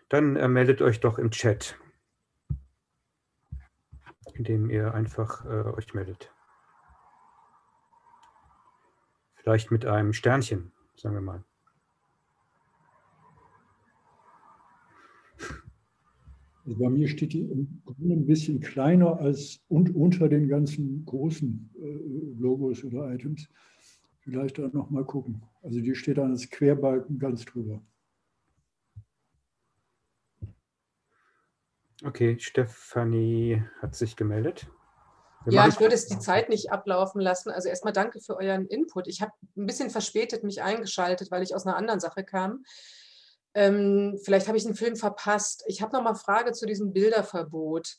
Speaker 4: Dann äh, meldet euch doch im Chat, indem ihr einfach äh, euch meldet. Vielleicht mit einem Sternchen, sagen wir mal.
Speaker 5: Also bei mir steht die im Grunde ein bisschen kleiner als und unter den ganzen großen äh, Logos oder Items. Vielleicht da nochmal gucken. Also die steht dann als Querbalken ganz drüber.
Speaker 4: Okay, Stefanie hat sich gemeldet.
Speaker 6: Ja, ich würde es die Zeit nicht ablaufen lassen. Also erstmal danke für euren Input. Ich habe ein bisschen verspätet mich eingeschaltet, weil ich aus einer anderen Sache kam. Ähm, vielleicht habe ich den Film verpasst. Ich habe noch mal eine Frage zu diesem Bilderverbot.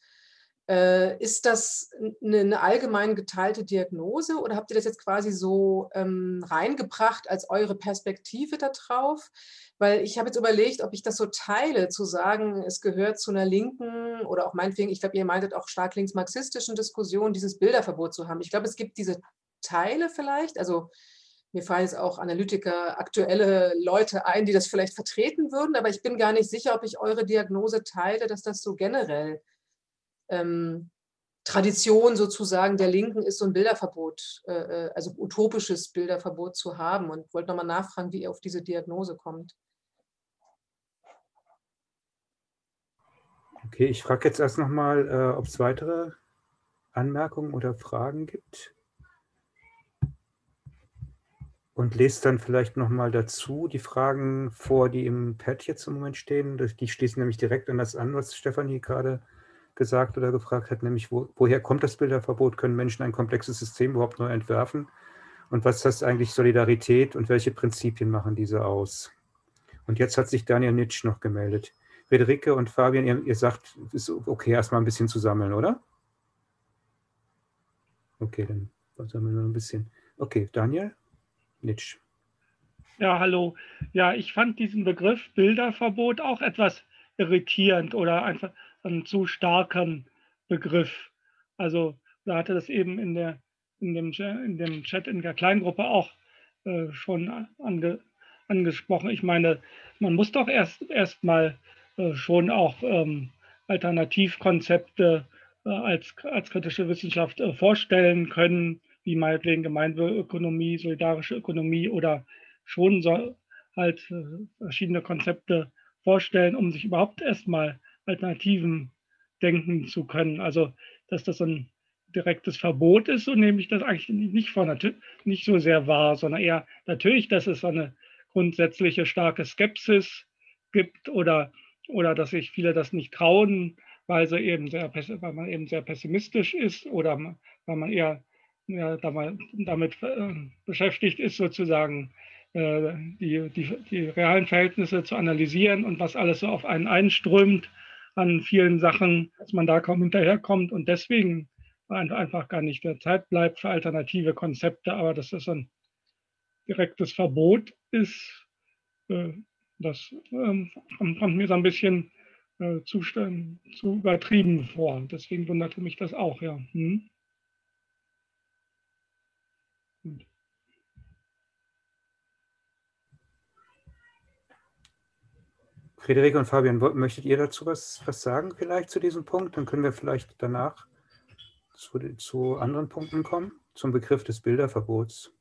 Speaker 6: Äh, ist das eine, eine, allgemein geteilte Diagnose oder habt ihr das jetzt quasi so ähm, reingebracht als eure Perspektive darauf? Weil ich habe jetzt überlegt, ob ich das so teile, zu sagen, es gehört zu einer linken oder auch meinetwegen, ich glaube, ihr meintet auch stark links-marxistischen Diskussion, dieses Bilderverbot zu haben. Ich glaube, es gibt diese Teile vielleicht, also mir fallen jetzt auch Analytiker, aktuelle Leute ein, die das vielleicht vertreten würden, aber ich bin gar nicht sicher, ob ich eure Diagnose teile, dass das so generell ähm, Tradition sozusagen der Linken ist, so ein Bilderverbot, äh, äh also utopisches Bilderverbot zu haben und wollte nochmal nachfragen, wie ihr auf diese Diagnose kommt.
Speaker 4: Okay, ich frage jetzt erst nochmal, äh, ob es weitere Anmerkungen oder Fragen gibt. Und lese dann vielleicht nochmal dazu die Fragen vor, die im Pad jetzt im Moment stehen. Die schließen nämlich direkt an das an, was Stefanie gerade gesagt oder gefragt hat, nämlich wo, woher kommt das Bilderverbot? Können Menschen ein komplexes System überhaupt neu entwerfen? Und was heißt eigentlich Solidarität und welche Prinzipien machen diese aus? Und jetzt hat sich Daniel Nitsch noch gemeldet. Friederike und Fabian, ihr, ihr sagt, es ist okay, erstmal ein bisschen zu sammeln, oder? Okay, dann sammeln wir ein bisschen. Okay, Daniel Nitsch.
Speaker 7: Ja, hallo. Ja, ich fand diesen Begriff Bilderverbot auch etwas irritierend oder einfach einen zu starken Begriff. Also da hatte das eben in, der, in, dem, in dem Chat in der Kleingruppe auch äh, schon ange, angesprochen. Ich meine, man muss doch erst erstmal äh, schon auch ähm, Alternativkonzepte äh, als, als kritische Wissenschaft äh, vorstellen können, wie meinetwegen Gemeinwohlökonomie, solidarische Ökonomie oder schon so halt äh, verschiedene Konzepte vorstellen, um sich überhaupt erstmal Alternativen denken zu können. Also, dass das ein direktes Verbot ist, so nehme ich das eigentlich nicht, von, nicht so sehr wahr, sondern eher natürlich, dass es eine grundsätzliche starke Skepsis gibt oder, oder dass sich viele das nicht trauen, weil, sie eben sehr, weil man eben sehr pessimistisch ist oder weil man eher ja, damit äh, beschäftigt ist, sozusagen äh, die, die, die realen Verhältnisse zu analysieren und was alles so auf einen einströmt an vielen Sachen, dass man da kaum hinterherkommt und deswegen einfach gar nicht der Zeit bleibt für alternative Konzepte, aber dass das ein direktes Verbot ist, äh, das ähm, kommt mir so ein bisschen äh, zu, zu übertrieben vor. Deswegen wunderte mich das auch, ja. Hm?
Speaker 4: Friederike und Fabian, möchtet ihr dazu was, was sagen vielleicht zu diesem Punkt? Dann können wir vielleicht danach zu, zu anderen Punkten kommen, zum Begriff des Bilderverbots.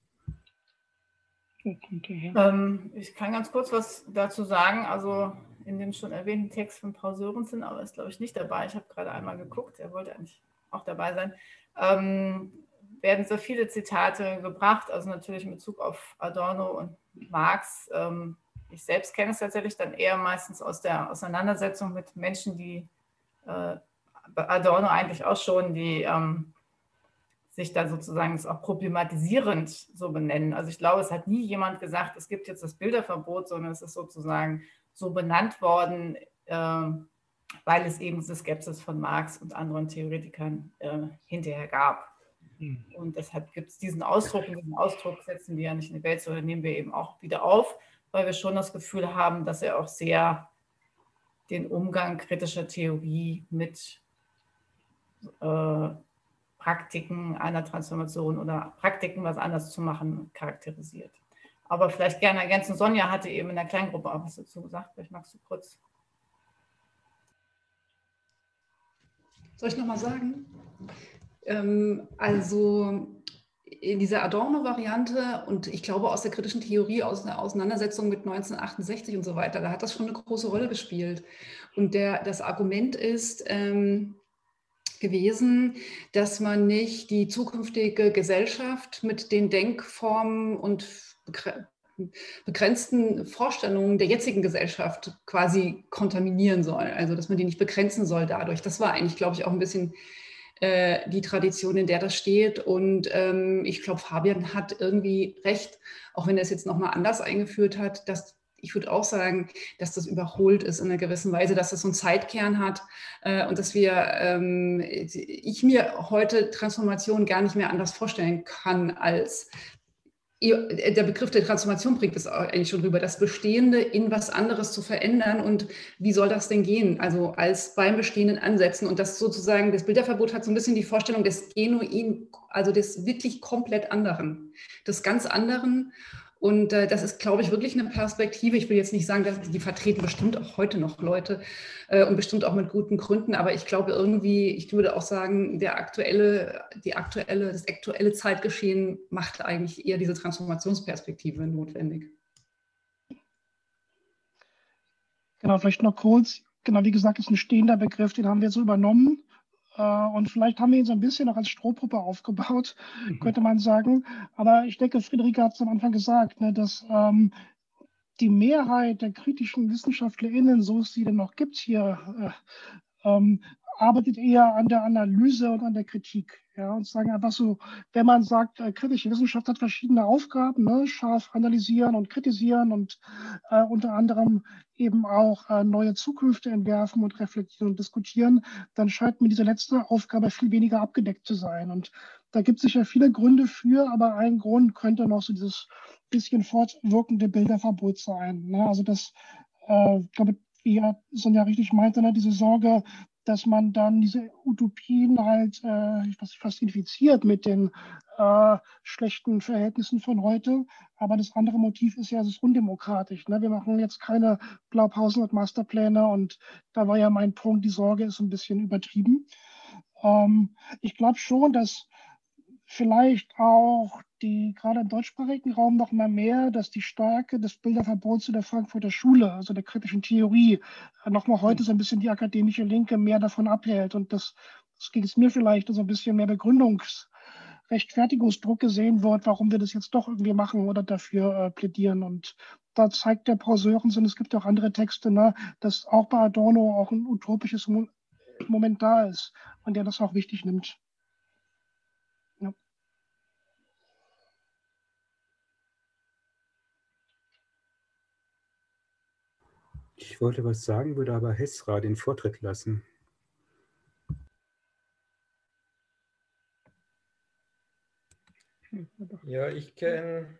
Speaker 2: Ähm, ich kann ganz kurz was dazu sagen. Also in dem schon erwähnten Text von Paul Sörensen, aber ist glaube ich nicht dabei. Ich habe gerade einmal geguckt, er wollte eigentlich auch dabei sein. Ähm, werden sehr viele Zitate gebracht, also natürlich in Bezug auf Adorno und Marx. Ähm, ich selbst kenne es tatsächlich dann eher meistens aus der Auseinandersetzung mit Menschen, die äh, Adorno eigentlich auch schon, die ähm, sich dann sozusagen das auch problematisierend so benennen. Also ich glaube, es hat nie jemand gesagt, es gibt jetzt das Bilderverbot, sondern es ist sozusagen so benannt worden, äh, weil es eben diese Skepsis von Marx und anderen Theoretikern äh, hinterher gab. Mhm. Und deshalb gibt es diesen Ausdruck, und diesen Ausdruck setzen wir ja nicht in die Welt, sondern nehmen wir eben auch wieder auf, weil wir schon das Gefühl haben, dass er auch sehr den Umgang kritischer Theorie mit äh, Praktiken einer Transformation oder Praktiken, was anders zu machen, charakterisiert. Aber vielleicht gerne ergänzen. Sonja hatte eben in der Kleingruppe auch was dazu gesagt. Vielleicht magst du kurz.
Speaker 8: Soll ich nochmal sagen? Ähm, also in dieser Adorno-Variante und ich glaube aus der kritischen Theorie, aus einer Auseinandersetzung mit 1968 und so weiter, da hat das schon eine große Rolle gespielt. Und der, das Argument ist ähm, gewesen, dass man nicht die zukünftige Gesellschaft mit den Denkformen und begrenzten Vorstellungen der jetzigen Gesellschaft quasi kontaminieren soll. Also dass man die nicht begrenzen soll dadurch. Das war eigentlich, glaube ich, auch ein bisschen äh, die Tradition, in der das steht. Und ähm, ich glaube, Fabian hat irgendwie recht, auch wenn er es jetzt nochmal anders eingeführt hat, dass ich würde auch sagen, dass das überholt ist in einer gewissen Weise, dass das so einen Zeitkern hat äh, und dass wir, ähm, ich mir heute Transformation gar nicht mehr anders vorstellen kann als der Begriff der Transformation bringt es eigentlich schon rüber, das Bestehende in was anderes zu verändern. Und wie soll das denn gehen? Also als beim Bestehenden ansetzen. Und das sozusagen, das Bilderverbot hat so ein bisschen die Vorstellung des genuin, also des wirklich komplett anderen, des ganz anderen und äh, das ist, glaube ich, wirklich eine Perspektive. Ich will jetzt nicht sagen, dass die vertreten bestimmt auch heute noch Leute äh, und bestimmt auch mit guten Gründen. Aber ich glaube irgendwie, ich würde auch sagen, der aktuelle, die aktuelle, das aktuelle Zeitgeschehen macht eigentlich eher diese Transformationsperspektive notwendig.
Speaker 3: Genau, vielleicht noch kurz. Genau, wie gesagt, ist ein stehender Begriff, den haben wir so übernommen. Äh, und vielleicht haben wir ihn so ein bisschen noch als Strohpuppe aufgebaut, mhm. könnte man sagen. Aber ich denke, Friederike hat es am Anfang gesagt, ne, dass ähm, die Mehrheit der kritischen WissenschaftlerInnen, so es sie denn noch gibt hier, äh, ähm, arbeitet eher an der Analyse und an der Kritik. Ja, und sagen einfach so, wenn man sagt, äh, kritische Wissenschaft hat verschiedene Aufgaben, ne, scharf analysieren und kritisieren und äh, unter anderem eben auch äh, neue Zukünfte entwerfen und reflektieren und diskutieren, dann scheint mir diese letzte Aufgabe viel weniger abgedeckt zu sein. Und da gibt es sicher viele Gründe für, aber ein Grund könnte noch so dieses bisschen fortwirkende Bilderverbot sein. Ne? Also das, äh, ich glaube, wie Sonja richtig meinte, ne, diese Sorge, dass man dann diese Utopien halt äh, fast infiziert mit den äh, schlechten Verhältnissen von heute. Aber das andere Motiv ist ja, es ist undemokratisch. Ne? Wir machen jetzt keine Blaupausen und Masterpläne und da war ja mein Punkt, die Sorge ist ein bisschen übertrieben. Ähm, ich glaube schon, dass vielleicht auch die gerade im deutschsprachigen Raum noch mal mehr, dass die Stärke des Bilderverbots zu der Frankfurter Schule, also der kritischen Theorie, noch mal heute so ein bisschen die akademische Linke mehr davon abhält. Und das, das geht es mir vielleicht so ein bisschen mehr Begründungs- Rechtfertigungsdruck gesehen wird, warum wir das jetzt doch irgendwie machen oder dafür äh, plädieren. Und da zeigt der Paul Sörensen, es gibt auch andere Texte, ne, dass auch bei Adorno auch ein utopisches Moment da ist und der das auch wichtig nimmt.
Speaker 4: Ich wollte was sagen, würde aber Hesra den Vortritt lassen.
Speaker 9: Ja, ich kenne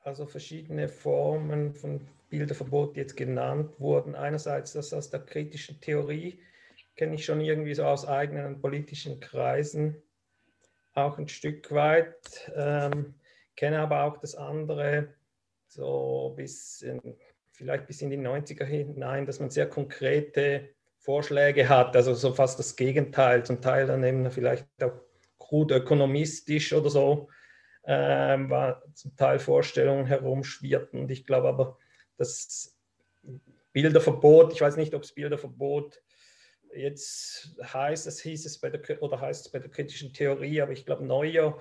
Speaker 9: also verschiedene Formen von Bilderverbot, die jetzt genannt wurden. Einerseits das aus der kritischen Theorie, kenne ich schon irgendwie so aus eigenen politischen Kreisen auch ein Stück weit. Ähm, kenne aber auch das andere so bis in vielleicht bis in die 90er hinein, dass man sehr konkrete Vorschläge hat, also so fast das Gegenteil, zum Teil dann eben vielleicht auch gut ökonomistisch oder so, äh, war zum Teil Vorstellungen herumschwirrten. Und ich glaube aber, das Bilderverbot, ich weiß nicht, ob es Bilderverbot jetzt heißt, es hieß es bei der, oder heißt es bei der kritischen Theorie, aber ich glaube, Neuer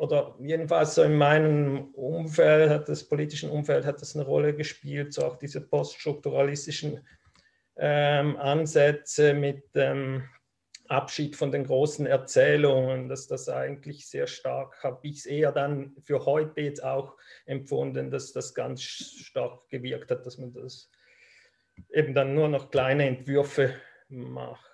Speaker 9: oder jedenfalls so in meinem Umfeld, hat das politischen Umfeld hat das eine Rolle gespielt, so auch diese poststrukturalistischen ähm, Ansätze mit dem Abschied von den großen Erzählungen, dass das eigentlich sehr stark, habe ich es eher dann für heute jetzt auch empfunden, dass das ganz stark gewirkt hat, dass man das eben dann nur noch kleine Entwürfe macht.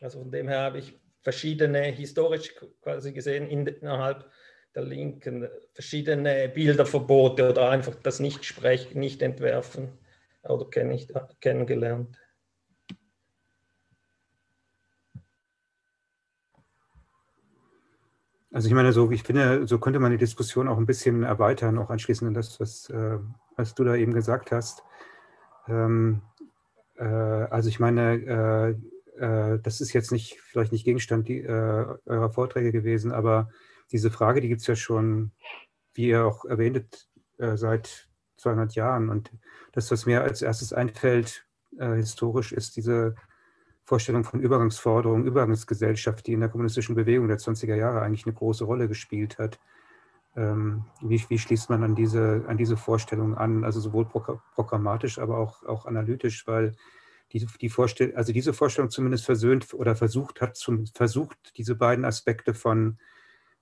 Speaker 9: Also von dem her habe ich verschiedene, historisch quasi gesehen, innerhalb der Linken verschiedene Bilderverbote oder einfach das Nicht-Sprechen, Nicht-Entwerfen oder kenn ich, kennengelernt.
Speaker 4: Also ich meine, so, ich finde, so könnte man die Diskussion auch ein bisschen erweitern, auch anschließend an das, was, äh, was du da eben gesagt hast. Ähm, äh, also ich meine, äh, äh das ist jetzt nicht, vielleicht nicht Gegenstand die, äh, eurer Vorträge gewesen, aber diese Frage, die gibt es ja schon, wie ihr auch erwähntet, äh, seit 200 Jahren. Und das, was mir als erstes einfällt, historisch, ist diese Vorstellung von Übergangsforderungen, Übergangsgesellschaft, die in der kommunistischen Bewegung der 20er Jahre eigentlich eine große Rolle gespielt hat. Ähm, wie, wie, schließt man an diese, an diese Vorstellung an, also sowohl programmatisch, aber auch, auch analytisch, weil die, die Vorstell also diese Vorstellung zumindest versöhnt oder versucht hat, zum, versucht diese beiden Aspekte von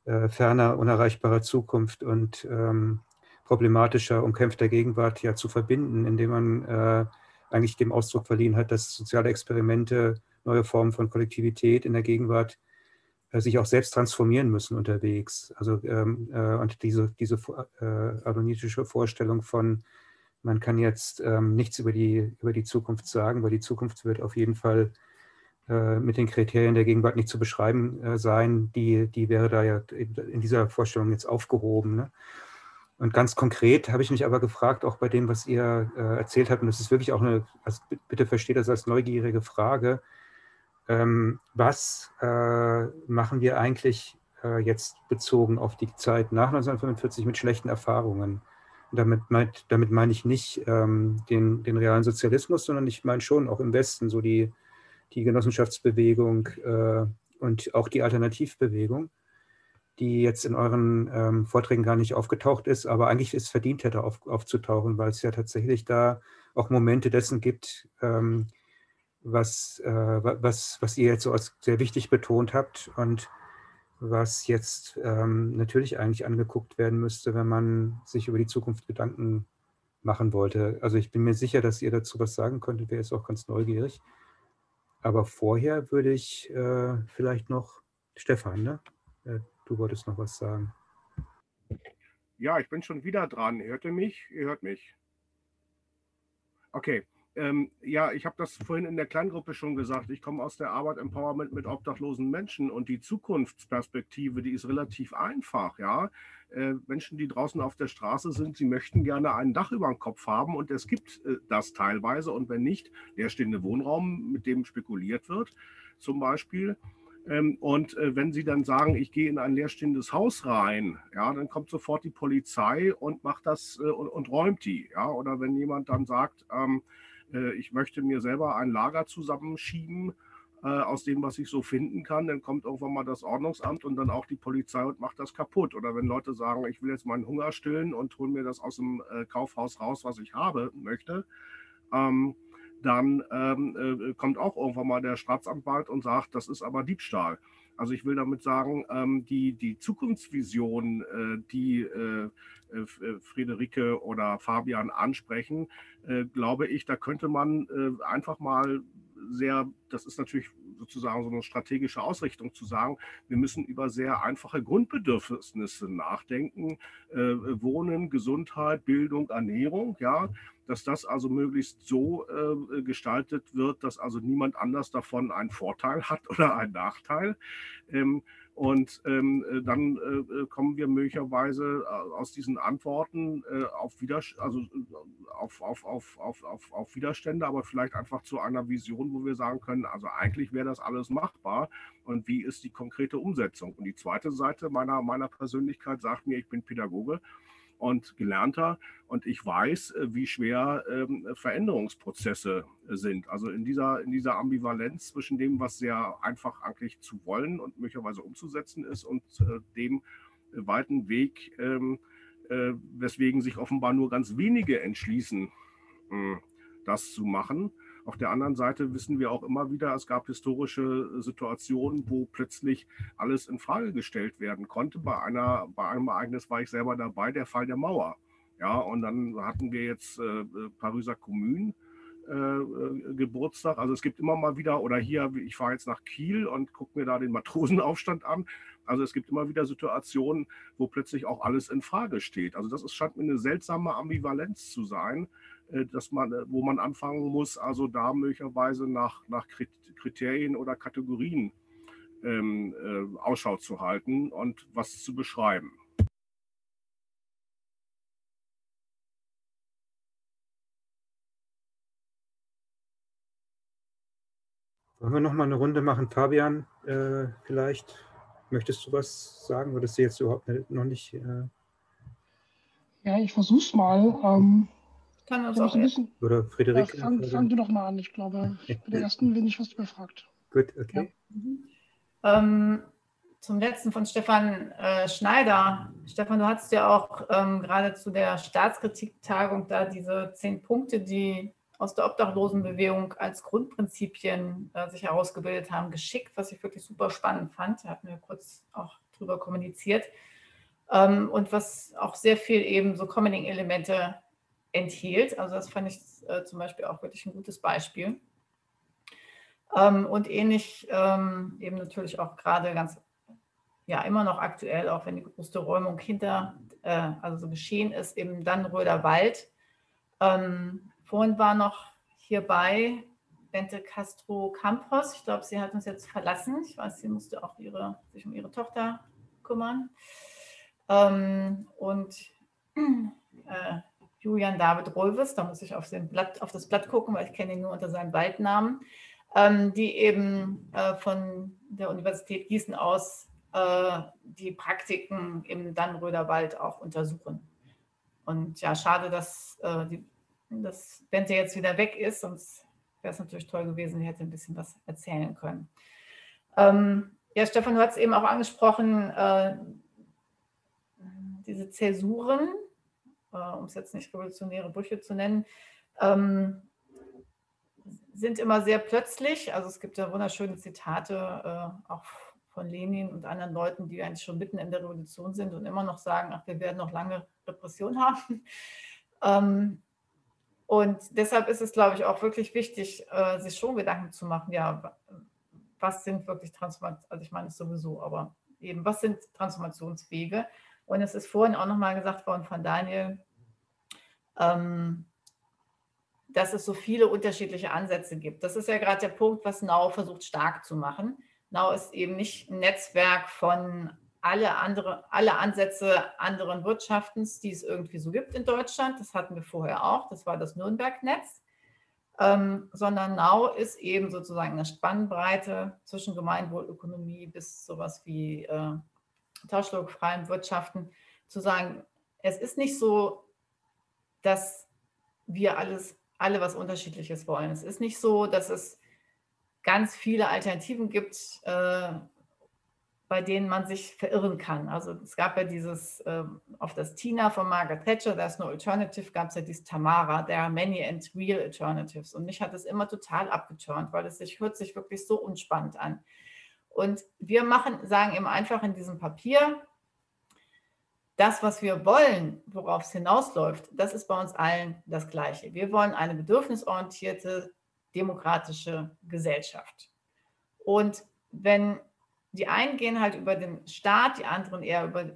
Speaker 4: äh, ferner, unerreichbarer Zukunft und ähm, problematischer, umkämpfter Gegenwart ja zu verbinden, indem man äh, eigentlich dem Ausdruck verliehen hat, dass soziale Experimente, neue Formen von Kollektivität in der Gegenwart äh, sich auch selbst transformieren müssen unterwegs. Also ähm, äh, und diese, diese äh, adonitische Vorstellung von, man kann jetzt ähm, nichts über die, über die Zukunft sagen, weil die Zukunft wird auf jeden Fall äh, mit den Kriterien der Gegenwart nicht zu beschreiben äh, sein, die, die wäre da ja in dieser Vorstellung jetzt aufgehoben. Ne? Und ganz konkret habe ich mich aber gefragt, auch bei dem, was ihr äh, erzählt habt, und das ist wirklich auch eine, also bitte versteht das als neugierige Frage, ähm, was äh, machen wir eigentlich äh, jetzt bezogen auf die Zeit nach 1945 mit schlechten Erfahrungen? Damit, meint, damit meine ich nicht ähm, den, den realen Sozialismus, sondern ich meine schon auch im Westen so die, die Genossenschaftsbewegung äh, und auch die Alternativbewegung die jetzt in euren ähm, Vorträgen gar nicht aufgetaucht ist, aber eigentlich es verdient hätte auf, aufzutauchen, weil es ja tatsächlich da auch Momente dessen gibt, ähm, was, äh, was, was ihr jetzt so als sehr wichtig betont habt. Und was jetzt ähm, natürlich eigentlich angeguckt werden müsste, wenn man sich über die Zukunft Gedanken machen wollte. Also ich bin mir sicher, dass ihr dazu was sagen könntet, wäre jetzt auch ganz neugierig. Aber vorher würde ich äh, vielleicht noch Stefan, ne? Äh, Du wolltest noch was sagen.
Speaker 10: Ja, ich bin schon wieder dran. Hört ihr mich? Ihr hört mich. Okay. Ähm, ja, ich habe das vorhin in der Kleingruppe schon gesagt. Ich komme aus der Arbeit Empowerment mit obdachlosen Menschen und die Zukunftsperspektive, die ist relativ einfach. Ja, äh, Menschen, die draußen auf der Straße sind, sie möchten gerne ein Dach über dem Kopf haben und es gibt äh, das teilweise und wenn nicht, leerstehende Wohnraum, mit dem spekuliert wird, zum Beispiel. Ähm, und äh, wenn Sie dann sagen, ich gehe in ein leerstehendes Haus rein, ja, dann kommt sofort die Polizei und macht das äh, und, und, räumt die. Ja? Oder wenn jemand dann sagt, ähm, äh, ich möchte mir selber ein Lager zusammenschieben äh, aus dem, was ich so finden kann, dann kommt irgendwann mal das Ordnungsamt und dann auch die Polizei und macht das kaputt. Oder wenn Leute sagen, ich will jetzt meinen Hunger stillen und hole mir das aus dem äh, Kaufhaus raus, was ich habe möchte. Ähm, dann ähm, äh, kommt auch irgendwann mal der Staatsanwalt und sagt, das ist aber Diebstahl. Also ich will damit sagen, ähm, die, die Zukunftsvision, äh, die äh, äh, äh Friederike oder Fabian ansprechen, äh, glaube ich, da könnte man einfach mal sehr, das ist natürlich sozusagen so eine strategische Ausrichtung zu sagen, wir müssen über sehr einfache Grundbedürfnisse nachdenken, äh, Wohnen, Gesundheit, Bildung, Ernährung, ja, dass das also möglichst so äh, gestaltet wird, dass also niemand anders davon einen Vorteil hat oder einen Nachteil. Ähm, und ähm, äh, dann äh, kommen wir möglicherweise äh, aus diesen Antworten äh, auf, Widerst also, äh, auf, auf, auf, auf, auf, auf Widerstände, aber vielleicht einfach zu einer Vision, wo wir sagen können, also eigentlich wäre das alles machbar und wie ist die konkrete Umsetzung. Und die zweite Seite meiner, meiner Persönlichkeit sagt mir, ich bin Pädagoge und Gelernter und ich weiß, äh, wie schwer ähm, Veränderungsprozesse äh, sind. Also in dieser, in dieser Ambivalenz zwischen dem, was sehr einfach eigentlich zu wollen und möglicherweise umzusetzen ist und äh, dem weiten Weg, ähm, weswegen sich offenbar nur ganz wenige entschließen, das zu machen. Auf der anderen Seite wissen wir auch immer wieder, es gab historische Situationen, wo plötzlich alles in Frage gestellt werden konnte. Bei, einer, bei einem Ereignis war ich selber dabei, der Fall der Mauer. Ja, und dann hatten wir jetzt äh, Pariser Kommune. Äh, Geburtstag. Also es gibt immer mal wieder, oder hier, ich fahre jetzt nach Kiel und gucke mir da den Matrosenaufstand an. Also es gibt immer wieder Situationen, wo plötzlich auch alles in Frage steht. Also das ist, scheint mir eine seltsame Ambivalenz zu sein, äh, dass man, äh, wo man anfangen muss, also da möglicherweise nach, nach Kriterien oder Kategorien ähm, äh, Ausschau zu halten und was zu beschreiben.
Speaker 4: Wollen wir noch mal eine Runde machen? Fabian, äh, vielleicht möchtest du was sagen oder ist jetzt überhaupt noch nicht? Äh...
Speaker 3: Ja, ich versuch's mal. Ähm,
Speaker 2: Kann uns auch
Speaker 4: bisschen, Oder Friederike?
Speaker 3: Ja, fang, fang, du doch mal an. Ich glaube, bei der ersten bin ich fast befragt.
Speaker 4: Gut, okay.
Speaker 2: Ja. Mhm. Ähm, zum letzten von Stefan äh, Schneider. Stefan, du hattest ja auch ähm, gerade zu der Staatskritiktagung da diese zehn Punkte, die aus der Obdachlosenbewegung als Grundprinzipien äh, sich herausgebildet haben, geschickt, was ich wirklich super spannend fand. Da hatten wir kurz auch drüber kommuniziert. Ähm, und was auch sehr viel eben so Commoning-Elemente enthielt. Also das fand ich äh, zum Beispiel auch wirklich ein gutes Beispiel. Ähm, und ähnlich ähm, eben natürlich auch gerade ganz, ja, immer noch aktuell, auch wenn die größte Räumung hinter, äh, also so geschehen ist, eben dann Röder Wald. Ähm, Vorhin war noch hierbei Bente Castro Campos. Ich glaube, sie hat uns jetzt verlassen. Ich weiß, sie musste auch ihre, sich um ihre Tochter kümmern. Ähm, und äh, Julian David Rolves, da muss ich auf, Blatt, auf, das Blatt gucken, weil ich kenne ihn nur unter seinem Waldnamen, ähm, die eben äh, von der Universität Gießen aus äh, die Praktiken im Dannröder Wald auch untersuchen. Und ja, schade, dass äh, die dass Bente jetzt wieder weg ist, sonst wäre es natürlich toll gewesen, sie hätte ein bisschen was erzählen können. Ähm, ja, Stefan, du hast eben auch angesprochen, äh, diese Zäsuren, um es jetzt nicht revolutionäre Brüche zu nennen, ähm, sind immer sehr plötzlich. Also es gibt ja wunderschöne Zitate, äh, auch von Lenin und anderen Leuten, die eigentlich schon mitten in der Revolution sind und immer noch sagen, ach, wir werden noch lange Repression haben. Ähm, und deshalb ist es, glaube ich, auch wirklich wichtig, äh, sich schon Gedanken zu machen, ja, was sind wirklich Transformationen, also ich meine es sowieso, aber eben, was sind Transformationswege? Und es ist vorhin auch nochmal gesagt worden von Daniel, ähm, dass es so viele unterschiedliche Ansätze gibt. Das ist ja gerade der Punkt, was Now versucht stark zu machen. Now ist eben nicht ein Netzwerk von alle, andere, alle Ansätze anderen Wirtschaftens, die es irgendwie so gibt in Deutschland. Das hatten wir vorher auch. Das war das Nürnberg-Netz. Ähm, sondern Now ist eben sozusagen eine Spannbreite zwischen Gemeinwohlökonomie bis sowas wie äh, tauschlogfreien Wirtschaften, zu sagen, es ist nicht so, dass wir alles, alle was Unterschiedliches wollen. Es ist nicht so, dass es ganz viele Alternativen gibt, äh, bei denen man sich verirren kann. Also es gab ja dieses, äh, auf das Tina von Margaret Thatcher, There's no alternative, gab es ja dieses Tamara, there are many and real alternatives. Und mich hat es immer total abgeturnt, weil es sich, hört sich wirklich so unspannend an. Und wir machen, sagen eben einfach in diesem Papier, das, was wir wollen, worauf es hinausläuft, das ist bei uns allen das Gleiche. Wir wollen eine bedürfnisorientierte, demokratische Gesellschaft. Und wenn die einen gehen halt über den Staat, die anderen eher über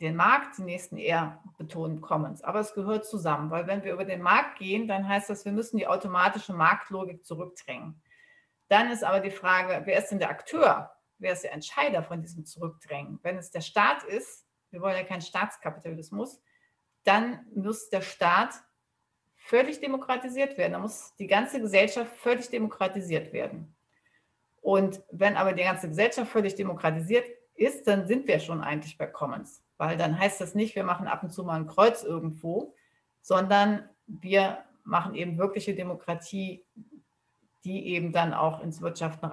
Speaker 2: den Markt, die nächsten eher betonen Commons. Aber es gehört zusammen, weil wenn wir über den Markt gehen, dann heißt das, wir müssen die automatische Marktlogik zurückdrängen. Dann ist aber die Frage, wer ist denn der Akteur? Wer ist der Entscheider von diesem Zurückdrängen? Wenn es der Staat ist, wir wollen ja keinen Staatskapitalismus, dann muss der Staat völlig demokratisiert werden. Da muss die ganze Gesellschaft völlig demokratisiert werden. Und wenn aber die ganze Gesellschaft völlig demokratisiert ist, dann sind wir schon eigentlich bei Commons. Weil dann heißt das nicht, wir machen ab und zu mal ein Kreuz irgendwo, sondern wir machen eben wirkliche Demokratie, die eben dann auch ins Wirtschaften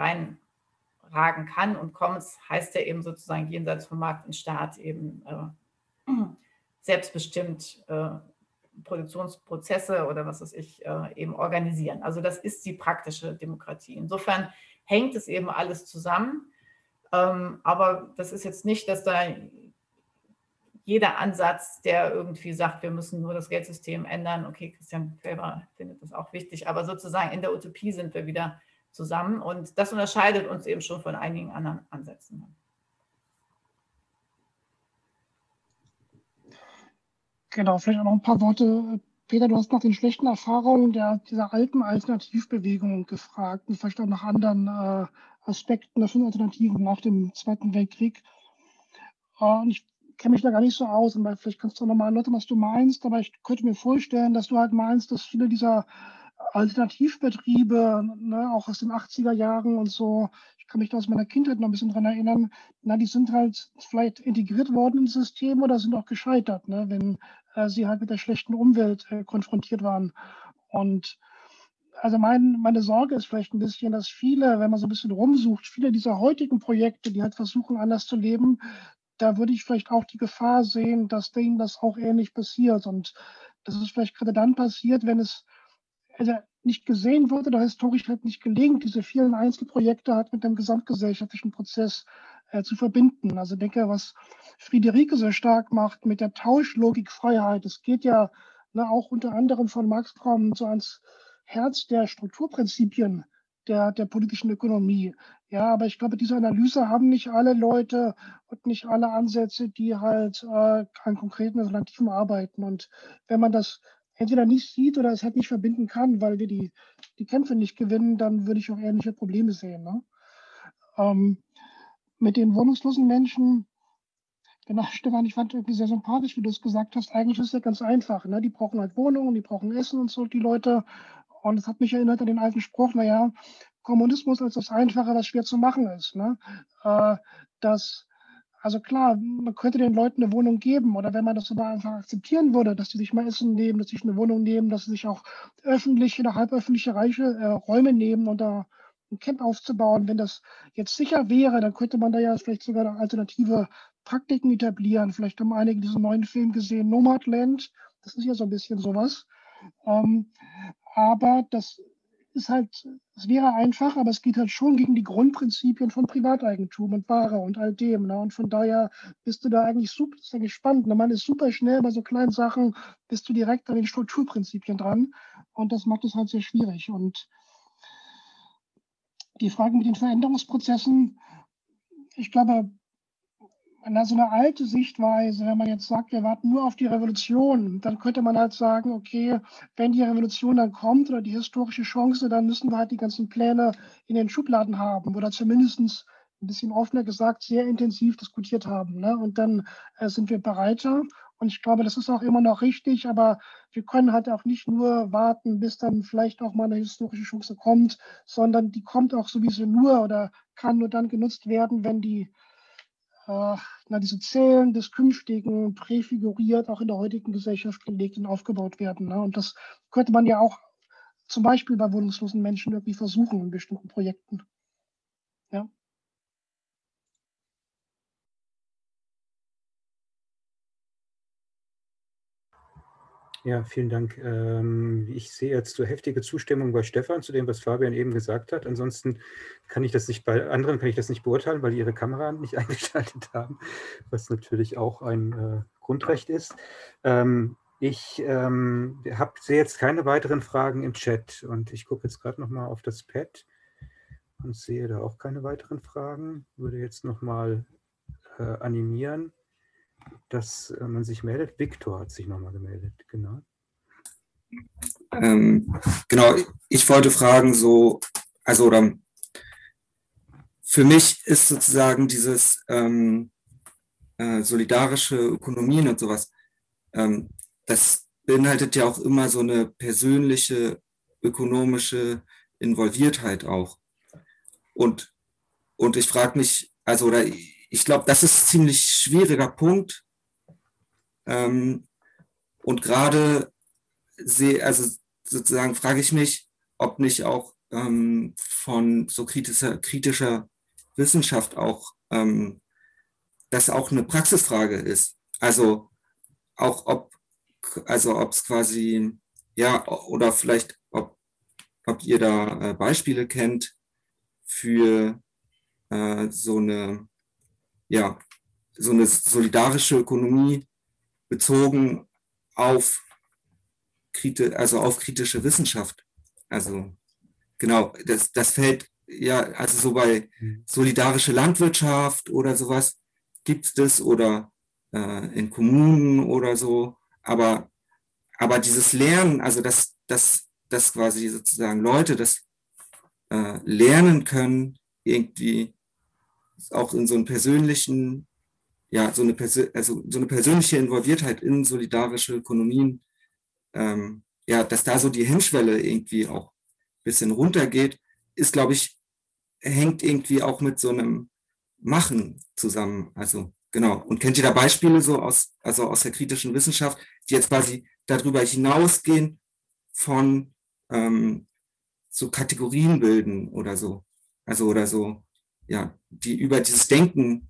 Speaker 2: reinragen kann. Und Commons heißt ja eben sozusagen jenseits vom Markt und Staat eben äh, selbstbestimmt äh, Produktionsprozesse oder was weiß ich äh, eben organisieren. Also das ist die praktische Demokratie. Insofern hängt es eben alles zusammen. Ähm, aber das ist jetzt nicht, dass da jeder Ansatz, der irgendwie sagt, wir müssen nur das Geldsystem ändern, okay, Christian Felber findet das auch wichtig, aber sozusagen in der Utopie sind wir wieder zusammen und das unterscheidet uns eben schon von einigen anderen Ansätzen.
Speaker 3: Genau, vielleicht auch noch ein paar Worte. Peter, du hast nach den schlechten Erfahrungen der, dieser alten Alternativbewegung gefragt und vielleicht auch nach anderen äh, Aspekten der Alternativen nach dem Zweiten Weltkrieg. Äh, und ich kenne mich da gar nicht so aus, aber vielleicht kannst du nochmal erläutern, was du meinst. Aber ich könnte mir vorstellen, dass du halt meinst, dass viele dieser Alternativbetriebe, ne, auch aus den 80er Jahren und so, ich kann mich da aus meiner Kindheit noch ein bisschen dran erinnern, na, die sind halt vielleicht integriert worden ins System oder sind auch gescheitert, ne, wenn äh, sie halt mit der schlechten Umwelt äh, konfrontiert waren. Und also mein, meine Sorge ist vielleicht ein bisschen, dass viele, wenn man so ein bisschen rumsucht, viele dieser heutigen Projekte, die halt versuchen, anders zu leben, da würde ich vielleicht auch die Gefahr sehen, dass denen das auch ähnlich passiert. Und das ist vielleicht gerade dann passiert, wenn es also nicht gesehen wird oder historisch halt nicht gelingt, diese vielen Einzelprojekte halt mit dem gesamtgesellschaftlichen Prozess äh, zu verbinden. Also denke, was Friederike so stark macht mit der Tauschlogikfreiheit, es geht ja ne, auch unter anderem von Marx kommen so ans Herz der Strukturprinzipien der, der politischen Ökonomie. Ja, aber ich glaube, diese Analyse haben nicht alle Leute und nicht alle Ansätze, die halt äh, an konkreten Alternativen arbeiten. Und wenn man das entweder nicht sieht oder es halt nicht verbinden kann, weil wir die, die Kämpfe nicht gewinnen, dann würde ich auch ähnliche Probleme sehen. Ne? Ähm, mit den wohnungslosen Menschen, genau, Stefan, ich fand irgendwie sehr sympathisch, wie du es gesagt hast. Eigentlich ist es ja ganz einfach. Ne? Die brauchen halt Wohnungen, die brauchen Essen und so, die Leute. Und es hat mich erinnert an den alten Spruch, naja, Kommunismus als das Einfache, was schwer zu machen ist. Ne? Äh, dass, also klar, man könnte den Leuten eine Wohnung geben oder wenn man das aber einfach akzeptieren würde, dass sie sich mal Essen nehmen, dass sie sich eine Wohnung nehmen, dass sie sich auch öffentliche oder halböffentliche Reiche, äh, Räume nehmen und da ein Camp aufzubauen. Wenn das jetzt sicher wäre, dann könnte man da ja vielleicht sogar alternative Praktiken etablieren. Vielleicht haben einige diesen neuen Film gesehen, Nomadland. Das ist ja so ein bisschen sowas. Ähm, aber das ist halt, es wäre einfach, aber es geht halt schon gegen die Grundprinzipien von Privateigentum und Ware und all dem. Ne? Und von daher bist du da eigentlich super, ist eigentlich spannend. Ne? Man ist super schnell bei so kleinen Sachen, bist du direkt an den Strukturprinzipien dran. Und das macht es halt sehr schwierig. Und die Frage mit den Veränderungsprozessen, ich glaube, na, so eine alte Sichtweise, wenn man jetzt sagt, wir warten nur auf die Revolution, dann könnte man halt sagen, okay, wenn die Revolution dann kommt oder die historische Chance, dann müssen wir halt die ganzen Pläne in den Schubladen haben oder zumindest ein bisschen offener gesagt, sehr intensiv diskutiert haben. Ne? Und dann äh, sind wir bereiter. Und ich glaube, das ist auch immer noch richtig, aber wir können halt auch nicht nur warten, bis dann vielleicht auch mal eine historische Chance kommt, sondern die kommt auch sowieso nur oder kann nur dann genutzt werden, wenn die äh, na, diese Zellen des Künftigen präfiguriert auch in der heutigen Gesellschaft gelegt und aufgebaut werden. Ne? Und das könnte man ja auch zum Beispiel bei wohnungslosen Menschen irgendwie versuchen in bestimmten Projekten. Ja.
Speaker 4: Ja, vielen Dank. Ähm, ich sehe jetzt so heftige Zustimmung bei Stefan zu dem, was Fabian eben gesagt hat. Ansonsten kann ich das nicht bei anderen kann ich das nicht beurteilen, weil die ihre Kamera nicht eingeschaltet haben, was natürlich auch ein äh, Grundrecht ist. Ähm, ich ähm, sehe jetzt keine weiteren Fragen im Chat und ich gucke jetzt gerade nochmal auf das Pad und sehe da auch keine weiteren Fragen. Würde jetzt nochmal äh, animieren dass äh, man sich meldet. Viktor hat sich nochmal gemeldet, genau.
Speaker 11: Ähm, genau, ich wollte fragen, so, also oder für mich ist sozusagen dieses ähm, äh, solidarische Ökonomien und sowas, ähm, das beinhaltet ja auch immer so eine persönliche ökonomische Involviertheit auch. Und, und ich frage mich, also, oder ich glaube, das ist ziemlich schwieriger Punkt. Ähm, und gerade sehe, also sozusagen frage ich mich, ob nicht auch ähm, von so kritischer, kritischer Wissenschaft auch ähm, das auch eine Praxisfrage ist. Also auch ob, also ob es quasi, ja, oder vielleicht, ob, ob ihr da äh, Beispiele kennt für äh, so eine ja, so eine solidarische Ökonomie, bezogen auf, also auf kritische Wissenschaft. Also genau, das, das fällt ja, also so bei solidarische Landwirtschaft oder sowas gibt es das oder äh, in Kommunen oder so. Aber, aber dieses Lernen, also dass, dass, dass quasi sozusagen Leute das äh, lernen können, irgendwie auch in so einem persönlichen, ja, so eine, also so eine persönliche Involviertheit in solidarische Ökonomien, ähm, ja, dass da so die Hemmschwelle irgendwie auch ein bisschen runtergeht, ist, glaube ich, hängt irgendwie auch mit so einem Machen zusammen. Also genau. Und kennt ihr da Beispiele so aus, also aus der kritischen Wissenschaft, die jetzt quasi darüber hinausgehen von ähm, so Kategorien bilden oder so? Also oder so, ja, die über dieses Denken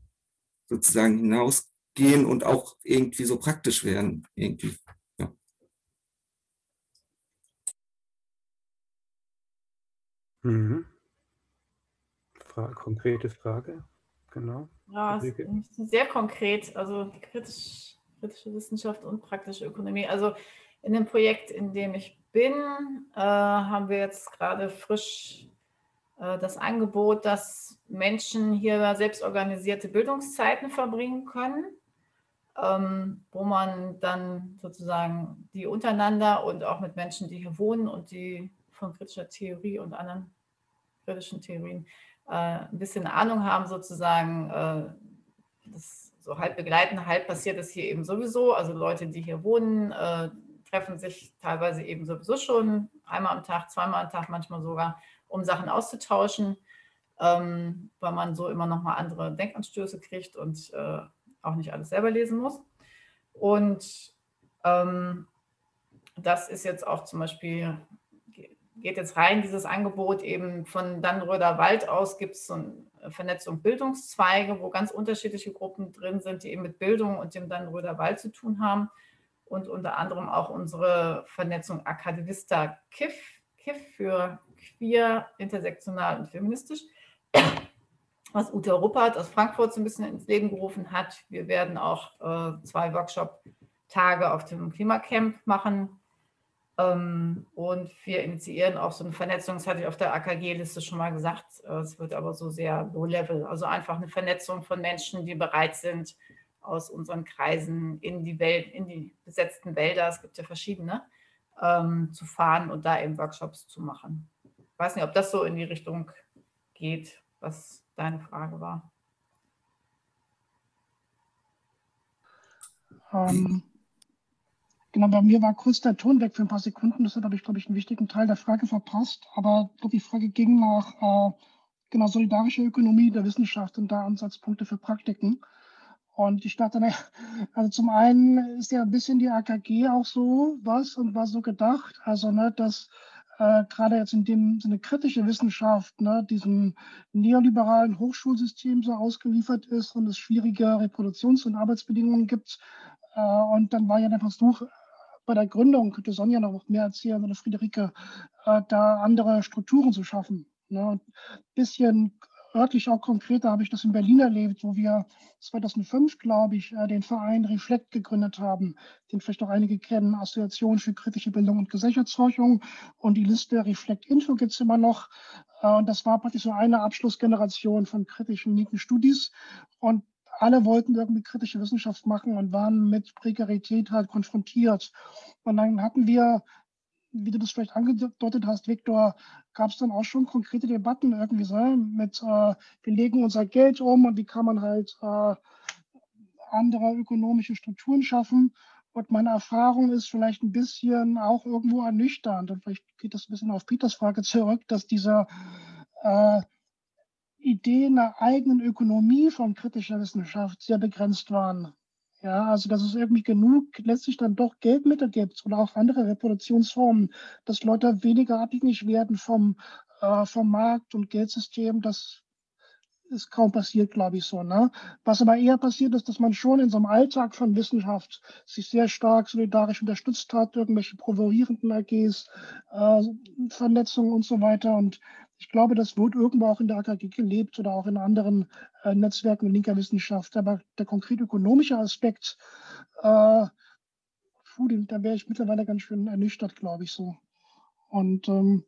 Speaker 11: sozusagen hinausgehen und auch irgendwie so praktisch werden, irgendwie. Ja.
Speaker 4: Mhm. Frage, konkrete Frage, genau.
Speaker 2: Ja, sehr konkret, also kritisch, kritische Wissenschaft und praktische Ökonomie. Also in dem Projekt, in dem ich bin, äh, haben wir jetzt gerade frisch das Angebot, dass Menschen hier selbstorganisierte Bildungszeiten verbringen können, ähm, wo man dann sozusagen die untereinander und auch mit Menschen, die hier wohnen und die von kritischer Theorie und anderen kritischen Theorien äh, ein bisschen Ahnung haben, sozusagen, äh, das so halb begleiten, halb passiert es hier eben sowieso. Also Leute, die hier wohnen, äh, treffen sich teilweise eben sowieso schon einmal am Tag, zweimal am Tag, manchmal sogar, um Sachen auszutauschen, ähm, weil man so immer nochmal andere Denkanstöße kriegt und äh, auch nicht alles selber lesen muss. Und ähm, das ist jetzt auch zum Beispiel geht jetzt rein, dieses Angebot eben von Dannröder Wald aus gibt es so eine Vernetzung Bildungszweige, wo ganz unterschiedliche Gruppen drin sind, die eben mit Bildung und dem Dannröder Wald zu tun haben. Und unter anderem auch unsere Vernetzung Akadivista KIF, KIF für queer, intersektional und feministisch, was Uta Ruppert aus Frankfurt so ein bisschen ins Leben gerufen hat. Wir werden auch äh, zwei Workshop-Tage auf dem Klimacamp machen, ähm, und wir initiieren auch so eine Vernetzung, das hatte ich auf der AKG-Liste schon mal gesagt, äh, es wird aber so sehr low-level, also einfach eine Vernetzung von Menschen, die bereit sind, aus unseren Kreisen in die Welt, in die besetzten Wälder, es gibt ja verschiedene, ähm, zu fahren und da eben Workshops zu machen. Weiß nicht, ob das so in die Richtung geht, was deine Frage war.
Speaker 3: Ähm, Genau, bei mir war kurz der Ton weg für ein paar Sekunden. Das hat, habe ich, glaube ich, einen wichtigen Teil der Frage verpasst. Aber die Frage ging nach äh, genau solidarische Ökonomie der Wissenschaft und da Ansatzpunkte für Praktiken. Und ich dachte, also zum einen ist ja ein bisschen die AKG auch so was und war so gedacht. Also, ne, dass äh, gerade jetzt in dem Sinne kritische Wissenschaft, ne, diesem neoliberalen Hochschulsystem so ausgeliefert ist und es schwierige Reproduktions- und Arbeitsbedingungen gibt. Äh, und dann war ja der Versuch, bei der Gründung, könnte Sonja noch mehr erzählen oder Friederike, äh, da andere Strukturen zu schaffen. Ne? Ein bisschen örtlich auch konkreter habe ich das in Berlin erlebt, wo wir 2005, glaube ich, äh, den Verein Reflekt gegründet haben, den vielleicht auch einige kennen, Assoziation für kritische Bildung und Gesellschaftsforschung. Und die Liste Reflekt Info gibt es immer noch. Äh, und das war praktisch so eine Abschlussgeneration von kritischen linken Studis. Und alle wollten irgendwie kritische Wissenschaft machen und waren mit Prekarität halt konfrontiert. Und dann hatten wir, wie du das vielleicht angedeutet hast, Viktor, gab es dann auch schon konkrete Debatten irgendwie so mit, äh, wir legen unser Geld um und wie kann man halt äh, andere ökonomische Strukturen schaffen. Und meine Erfahrung ist vielleicht ein bisschen auch irgendwo ernüchternd. Und vielleicht geht das ein bisschen auf Peters Frage zurück, dass dieser äh, Ideen einer eigenen Ökonomie von kritischer Wissenschaft sehr begrenzt waren. Ja, also dass es irgendwie genug letztlich dann doch Geldmittel gibt oder auch andere Reproduktionsformen, dass Leute weniger abhängig werden vom, äh, vom Markt und Geldsystem, das ist kaum passiert, glaube ich so. Ne? Was aber eher passiert ist, dass man schon in so einem Alltag von Wissenschaft sich sehr stark solidarisch unterstützt hat, irgendwelche provozierenden AGs, äh, Vernetzungen und so weiter. Und ich glaube, das wird irgendwo auch in der AKG gelebt oder auch in anderen äh, Netzwerken linker Wissenschaft. Aber der konkret ökonomische Aspekt, äh, puh, da wäre ich mittlerweile ganz schön ernüchtert, glaube ich so. Und ähm,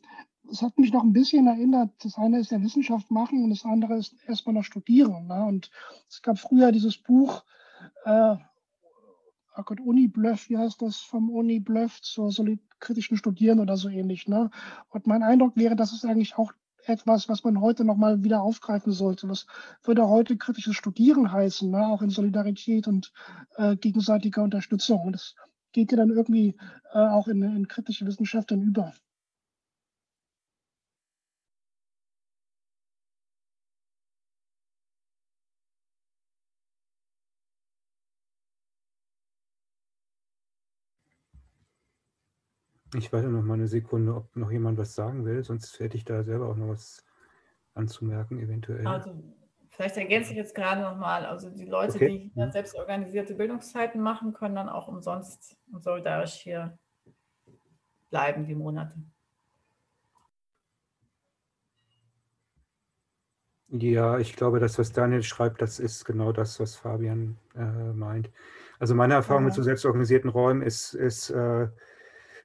Speaker 3: es hat mich noch ein bisschen erinnert, das eine ist ja Wissenschaft machen und das andere ist erstmal noch studieren. Ne? Und es gab früher dieses Buch, äh, oh Gott, Uni-Bluff, wie heißt das, vom Uni-Bluff zur kritischen Studieren oder so ähnlich. Ne? Und mein Eindruck wäre, das ist eigentlich auch etwas, was man heute nochmal wieder aufgreifen sollte. Was würde heute kritisches Studieren heißen, ne? auch in Solidarität und äh, gegenseitiger Unterstützung. Und das geht ja dann irgendwie äh, auch in, in kritische Wissenschaft dann über.
Speaker 4: Ich warte noch mal eine Sekunde, ob noch jemand was sagen will, sonst hätte ich da selber auch noch was anzumerken, eventuell.
Speaker 2: Also vielleicht ergänze ich jetzt gerade noch mal, also die Leute,
Speaker 4: Okay.
Speaker 2: die hier selbst organisierte Bildungszeiten machen, können dann auch umsonst und solidarisch hier bleiben, die Monate.
Speaker 4: Ja, ich glaube, das, was Daniel schreibt, das ist genau das, was Fabian äh, meint. Also meine Erfahrung mit so selbstorganisierten Räumen ist, ist äh,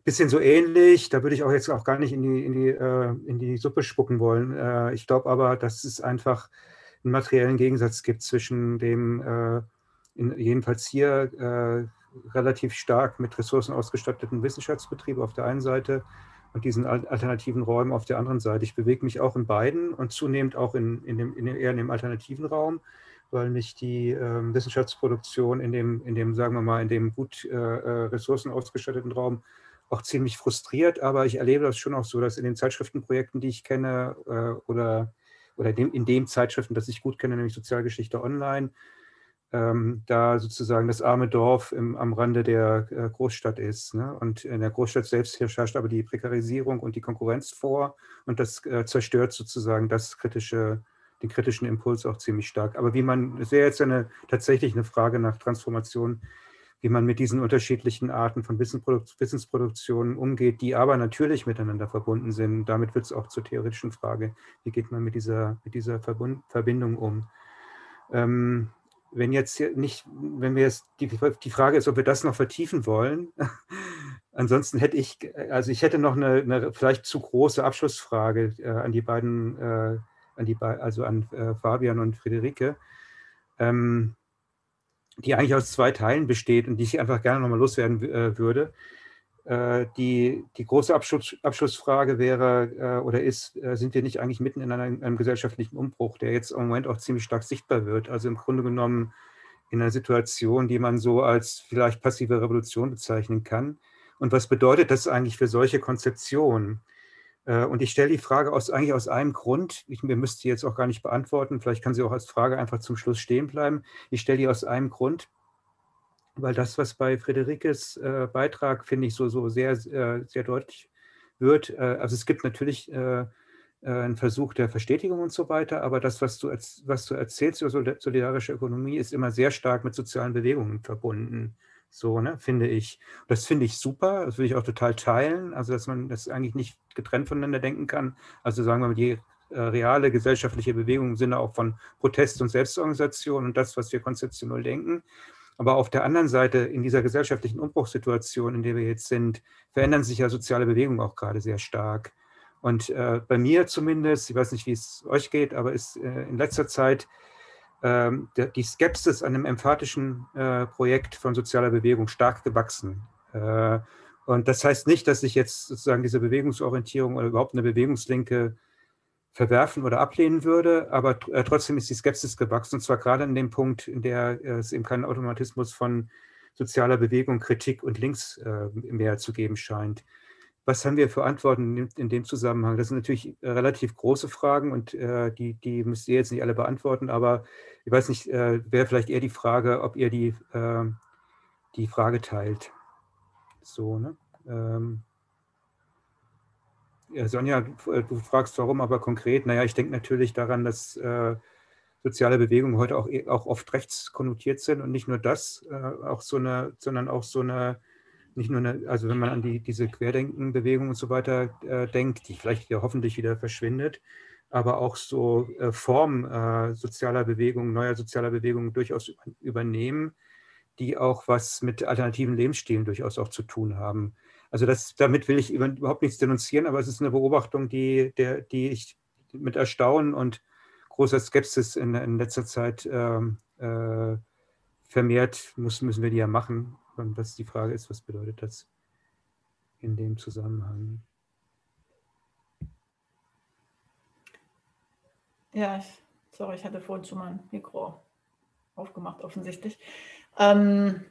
Speaker 4: bisschen so ähnlich. Da würde ich auch jetzt auch gar nicht in die, in die, äh, in die Suppe spucken wollen. Äh, ich glaube aber, dass es einfach einen materiellen Gegensatz gibt zwischen dem, äh, in, jedenfalls hier, äh, relativ stark mit Ressourcen ausgestatteten Wissenschaftsbetrieb auf der einen Seite und diesen alternativen Räumen auf der anderen Seite. Ich bewege mich auch in beiden und zunehmend auch in, in dem, in dem, eher in dem alternativen Raum, weil mich die äh, Wissenschaftsproduktion in dem, in dem, sagen wir mal, in dem gut äh, äh Ressourcen ausgestatteten Raum auch ziemlich frustriert, aber ich erlebe das schon auch so, dass in den Zeitschriftenprojekten, die ich kenne, äh, oder, oder dem, in dem Zeitschriften, das ich gut kenne, nämlich Sozialgeschichte Online, ähm, da sozusagen das arme Dorf im, am Rande der äh, Großstadt ist. Ne? Und in der Großstadt selbst herrscht aber die Prekarisierung und die Konkurrenz vor und das äh, zerstört sozusagen das kritische, den kritischen Impuls auch ziemlich stark. Aber wie man, es wäre jetzt eine, tatsächlich eine Frage nach Transformation, wie man mit diesen unterschiedlichen Arten von Wissensproduktionen umgeht, die aber natürlich miteinander verbunden sind. Damit wird es auch zur theoretischen Frage, wie geht man mit dieser, mit dieser Verbund, Verbindung um. Ähm, wenn jetzt nicht, wenn wir jetzt, die, die Frage ist, ob wir das noch vertiefen wollen. Ansonsten hätte ich, also ich hätte noch eine, eine vielleicht zu große Abschlussfrage äh, an die beiden, äh, an die, also an äh, Fabian und Friederike. Ähm, die eigentlich aus zwei Teilen besteht und die ich einfach gerne nochmal loswerden äh, würde. Äh, die, die große Abschluss, Abschlussfrage wäre äh, oder ist, äh, sind wir nicht eigentlich mitten in einem, einem, gesellschaftlichen Umbruch, der jetzt im Moment auch ziemlich stark sichtbar wird? Also im Grunde genommen in einer Situation, die man so als vielleicht passive Revolution bezeichnen kann. Und was bedeutet das eigentlich für solche Konzeptionen? Äh, und ich stelle die Frage aus, eigentlich aus einem Grund. Ich mir müsste jetzt auch gar nicht beantworten. Vielleicht kann sie auch als Frage einfach zum Schluss stehen bleiben. Ich stelle die aus einem Grund, weil das, was bei Friederikes äh, Beitrag, finde ich, so, so sehr, äh, sehr deutlich wird. Äh, also es gibt natürlich äh, äh, einen Versuch der Verstetigung und so weiter, aber das, was du, was du erzählst über solidarische Ökonomie, ist immer sehr stark mit sozialen Bewegungen verbunden. So, ne, finde ich. Das finde ich super, das würde ich auch total teilen, also dass man das eigentlich nicht getrennt voneinander denken kann. Also sagen wir mal, die äh, reale gesellschaftliche Bewegung im Sinne auch von Protest und Selbstorganisation und das, was wir konzeptionell denken. Aber auf der anderen Seite, in dieser gesellschaftlichen Umbruchssituation, in der wir jetzt sind, verändern sich ja soziale Bewegungen auch gerade sehr stark. Und äh, bei mir zumindest, ich weiß nicht, wie es euch geht, aber ist äh, in letzter Zeit die Skepsis an einem emphatischen äh, Projekt von sozialer Bewegung stark gewachsen. Äh, und das heißt nicht, dass ich jetzt sozusagen diese Bewegungsorientierung oder überhaupt eine Bewegungslinke verwerfen oder ablehnen würde, aber äh, trotzdem ist die Skepsis gewachsen, und zwar gerade in dem Punkt, in der es eben keinen Automatismus von sozialer Bewegung, Kritik und Links mehr zu geben scheint was haben wir für Antworten in, dem Zusammenhang? Das sind natürlich äh, relativ große Fragen und äh, die, die müsst ihr jetzt nicht alle beantworten, aber ich weiß nicht, äh, wäre vielleicht eher die Frage, ob ihr die, äh, die Frage teilt. So, ne? Ähm, ja, Sonja, du, äh, du, fragst warum, aber konkret, naja, ich denke natürlich daran, dass äh, soziale Bewegungen heute auch, auch oft rechts konnotiert sind und nicht nur das, auch so eine, sondern auch so eine nicht nur, eine, also wenn man an die, diese Querdenkenbewegung und so weiter äh, denkt, die vielleicht ja hoffentlich wieder verschwindet, aber auch so äh, Formen äh, sozialer Bewegungen, neuer sozialer Bewegungen durchaus übernehmen, die auch was mit alternativen Lebensstilen durchaus auch zu tun haben. Also das, damit will ich überhaupt nichts denunzieren, aber es ist eine Beobachtung, die, der, die ich mit Erstaunen und großer Skepsis in, in letzter Zeit ähm, äh, vermehrt muss, müssen wir die ja machen. Und was die Frage ist, was bedeutet das in dem Zusammenhang?
Speaker 2: Ja, ich, sorry, ich hatte vorhin schon mein Mikro aufgemacht, offensichtlich. Ähm,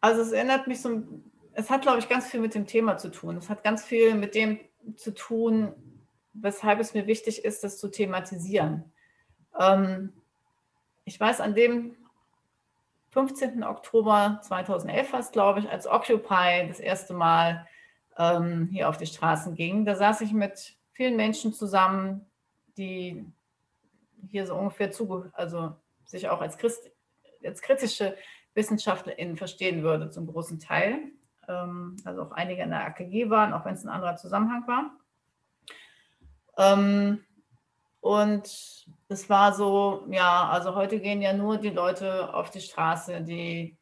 Speaker 2: also es erinnert mich so, es hat, glaube ich, ganz viel mit dem Thema zu tun. Es hat ganz viel mit dem zu tun, weshalb es mir wichtig ist, das zu thematisieren. Ähm, ich weiß, an dem 15. Oktober 2011 war es, glaube ich, als Occupy das erste Mal ähm, hier auf die Straßen ging. Da saß ich mit vielen Menschen zusammen, die hier so ungefähr zu, also sich auch als, Christ, als kritische WissenschaftlerInnen verstehen würde, zum großen Teil. Ähm, also auch einige in der AKG waren, auch wenn es ein anderer Zusammenhang war. Ähm, und es war so, ja, also heute gehen ja nur die Leute auf die Straße, die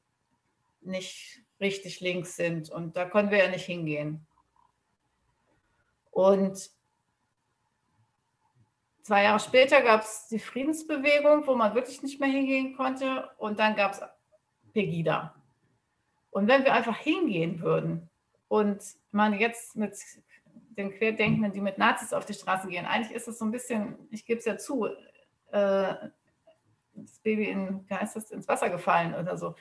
Speaker 2: nicht richtig links sind. Und da können wir ja nicht hingehen. Und zwei Jahre später gab es die Friedensbewegung, wo man wirklich nicht mehr hingehen konnte. Und dann gab es Pegida. Und wenn wir einfach hingehen würden und man jetzt mit den Querdenkenden, die mit Nazis auf die Straße gehen, eigentlich ist es so ein bisschen, ich gebe es ja zu, äh, das Baby in, heißt das, ins Wasser gefallen oder so.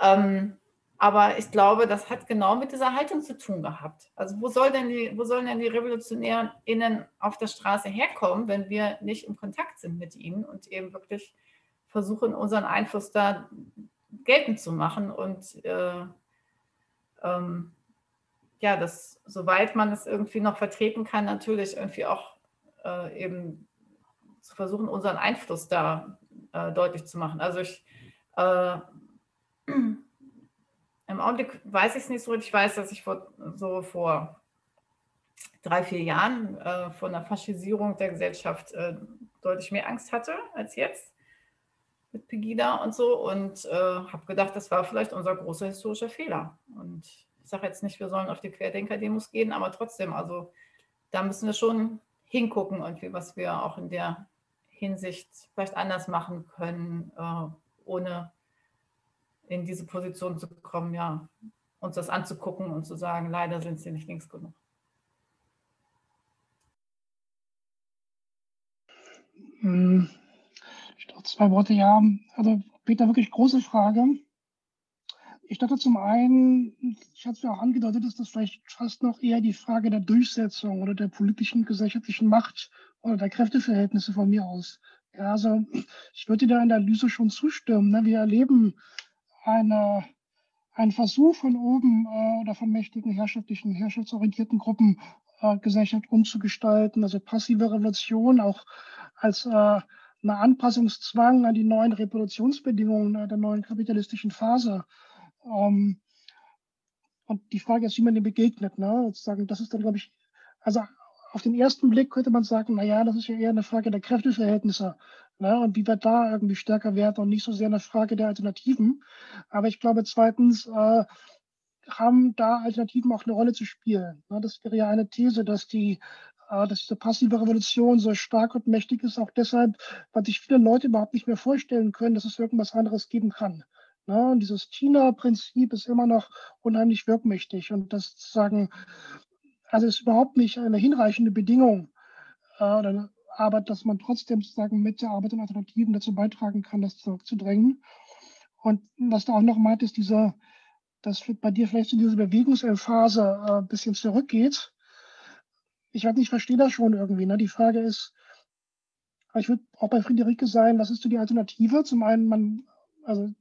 Speaker 2: Ähm, aber ich glaube, das hat genau mit dieser Haltung zu tun gehabt. Also wo, soll denn die, wo sollen denn die RevolutionärInnen auf der Straße herkommen, wenn wir nicht im Kontakt sind mit ihnen und eben wirklich versuchen, unseren Einfluss da geltend zu machen und äh, ähm, ja, das, soweit man es irgendwie noch vertreten kann, natürlich irgendwie auch äh, eben zu versuchen, unseren Einfluss da äh, deutlich zu machen. Also ich äh, im Augenblick weiß ich es nicht so. Ich weiß, dass ich vor, so vor drei, vier Jahren äh, von der Faschisierung der Gesellschaft äh, deutlich mehr Angst hatte als jetzt mit Pegida und so und äh, habe gedacht, das war vielleicht unser großer historischer Fehler. Und ich sage jetzt nicht, wir sollen auf die Querdenker-Demos gehen, aber trotzdem, also da müssen wir schon hingucken, irgendwie, was wir auch in der Hinsicht vielleicht anders machen können, äh, ohne in diese Position zu kommen, ja, uns das anzugucken und zu sagen, leider sind sie nicht links genug.
Speaker 3: Hm, ich dachte zwei Worte, ja. Also Peter, wirklich große Frage. Ich dachte zum einen, ich hatte es ja auch angedeutet, dass das vielleicht fast noch eher die Frage der Durchsetzung oder der politischen, gesellschaftlichen Macht oder der Kräfteverhältnisse von mir aus. Ja, also ich würde der Analyse schon zustimmen. Ne? Wir erleben eine, einen Versuch von oben äh, oder von mächtigen herrschaftlichen, herrschaftsorientierten Gruppen äh, Gesellschaft umzugestalten, also passive Revolution auch als äh, eine Anpassungszwang an die neuen Reproduktionsbedingungen äh, der neuen kapitalistischen Phase. Ähm, und die Frage ist, wie man dem begegnet. Ne? Sozusagen, das ist dann, glaube ich, also auf den ersten Blick könnte man sagen, na ja, das ist ja eher eine Frage der Kräfteverhältnisse ne? und wie wir da irgendwie stärker werden und nicht so sehr eine Frage der Alternativen. Aber ich glaube, zweitens äh, haben da Alternativen auch eine Rolle zu spielen. Ne? Das wäre ja eine These, dass die äh, dass diese passive Revolution so stark und mächtig ist, auch deshalb, weil sich viele Leute überhaupt nicht mehr vorstellen können, dass es irgendwas anderes geben kann. Ne? Und dieses China-Prinzip ist immer noch unheimlich wirkmächtig und das sozusagen, also ist überhaupt nicht eine hinreichende Bedingung, äh, aber dass man trotzdem sozusagen mit der Arbeit und Alternativen dazu beitragen kann, das zurückzudrängen. Und was du auch noch meint, ist dieser, dass bei dir vielleicht in diese Bewegungsphase äh, ein bisschen zurückgeht. Ich weiß nicht, ich verstehe das schon irgendwie. Ne? Die Frage ist, ich würde auch bei Friederike sein, was ist so die Alternative? Zum einen, man, also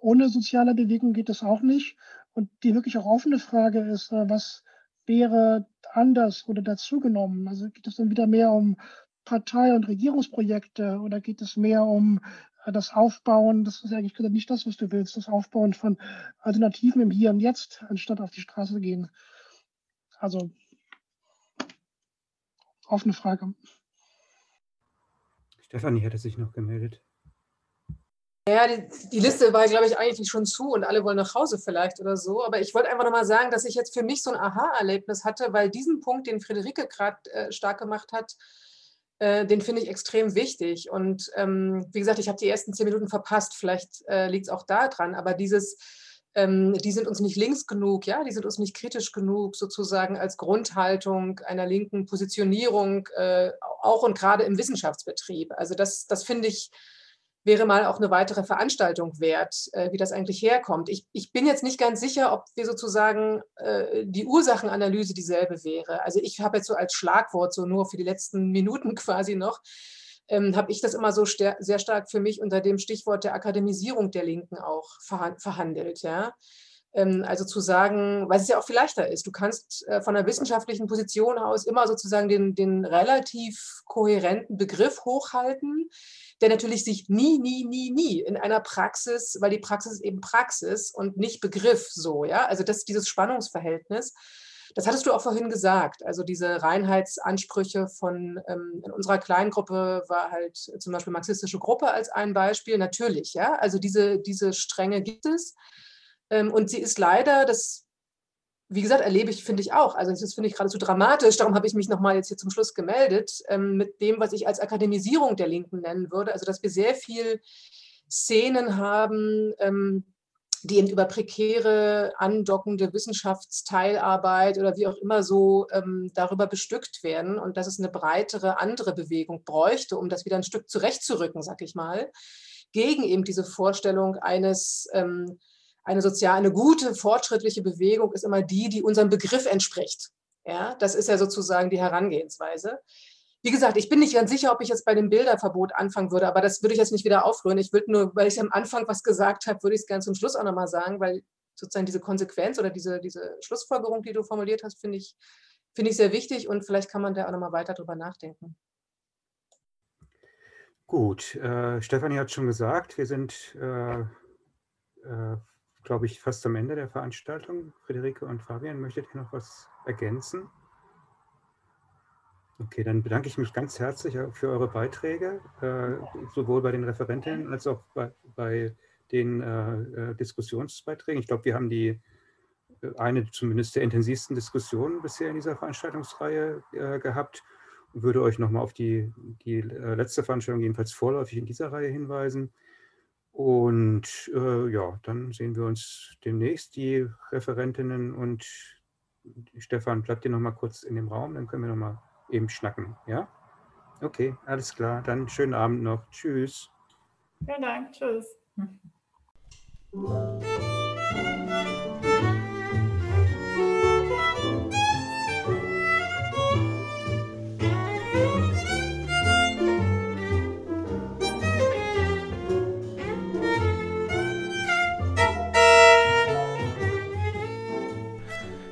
Speaker 3: ohne soziale Bewegung geht es auch nicht. Und die wirklich auch offene Frage ist, äh, was wäre anders oder dazugenommen? Also geht es dann wieder mehr um Partei- und Regierungsprojekte oder geht es mehr um äh, das Aufbauen, das ist eigentlich nicht das, was du willst, das Aufbauen von Alternativen im Hier und Jetzt, anstatt auf die Straße zu gehen? Also offene Frage.
Speaker 4: Stefanie hätte sich noch gemeldet.
Speaker 6: Ja, die, die, Liste war, glaube ich, eigentlich schon zu und alle wollen nach Hause vielleicht oder so. Aber ich wollte einfach nochmal sagen, dass ich jetzt für mich so ein Aha-Erlebnis hatte, weil diesen Punkt, den Friederike gerade äh, stark gemacht hat, äh, den finde ich extrem wichtig. Und ähm, wie gesagt, ich habe die ersten zehn Minuten verpasst. Vielleicht äh, liegt es auch da dran. Aber dieses, ähm, die sind uns nicht links genug, ja, die sind uns nicht kritisch genug, sozusagen als Grundhaltung einer linken Positionierung, äh, auch und gerade im Wissenschaftsbetrieb. Also das, das finde ich wäre mal auch eine weitere Veranstaltung wert, äh, wie das eigentlich herkommt. Ich, ich bin jetzt nicht ganz sicher, ob wir sozusagen äh, die Ursachenanalyse dieselbe wäre. Also ich habe jetzt so als Schlagwort, so nur für die letzten Minuten quasi noch, ähm, habe ich das immer so sehr stark für mich unter dem Stichwort der Akademisierung der Linken auch verhandelt. Ja? Ähm, also zu sagen, weil es ja auch viel leichter ist. Du kannst äh, von einer wissenschaftlichen Position aus immer sozusagen den, den relativ kohärenten Begriff hochhalten der natürlich sich nie, nie, nie, nie in einer Praxis, weil die Praxis ist eben Praxis und nicht Begriff so, ja, also das, dieses Spannungsverhältnis, das hattest du auch vorhin gesagt. Also diese Reinheitsansprüche von ähm, in unserer kleinen Gruppe war halt zum Beispiel marxistische Gruppe als ein Beispiel. Natürlich, ja. Also diese, diese Strenge gibt es. Ähm, und sie ist leider, das wie gesagt, erlebe ich, finde ich auch. Also das finde ich geradezu dramatisch. Darum habe ich mich nochmal jetzt hier zum Schluss gemeldet ähm, mit dem, was ich als Akademisierung der Linken nennen würde. Also dass wir sehr viel Szenen haben, ähm, die eben über prekäre, andockende Wissenschaftsteilarbeit oder wie auch immer so ähm, darüber bestückt werden und dass es eine breitere andere Bewegung bräuchte, um das wieder ein Stück zurechtzurücken, sag ich mal, gegen eben diese Vorstellung eines ähm, eine sozial, eine gute, fortschrittliche Bewegung ist immer die, die unserem Begriff entspricht. Ja, das ist ja sozusagen die Herangehensweise. Wie gesagt, ich bin nicht ganz sicher, ob ich jetzt bei dem Bilderverbot anfangen würde, aber das würde ich jetzt nicht wieder aufrühren. Ich würde nur, weil ich am Anfang was gesagt habe, würde ich es gerne zum Schluss auch nochmal sagen, weil sozusagen diese Konsequenz oder diese, diese Schlussfolgerung, die du formuliert hast, finde ich, finde ich sehr wichtig und vielleicht kann man da auch nochmal weiter drüber nachdenken.
Speaker 4: Gut, äh, Stefanie hat schon gesagt, wir sind äh, äh, glaube ich, fast am Ende der Veranstaltung. Friederike und Fabian, möchtet ihr noch was ergänzen? Okay, dann bedanke ich mich ganz herzlich für eure Beiträge, äh, sowohl bei den Referentinnen als auch bei, bei den äh, äh Diskussionsbeiträgen. Ich glaube, wir haben die eine zumindest der intensivsten Diskussionen bisher in dieser Veranstaltungsreihe gehabt und würde euch nochmal auf die, die letzte Veranstaltung jedenfalls vorläufig in dieser Reihe hinweisen. Und äh, ja, dann sehen wir uns demnächst, die Referentinnen und Stefan, bleibt ihr noch mal kurz in dem Raum, dann können wir noch mal eben schnacken, ja? Okay, alles klar, dann schönen Abend noch. Tschüss.
Speaker 2: Vielen Dank, tschüss.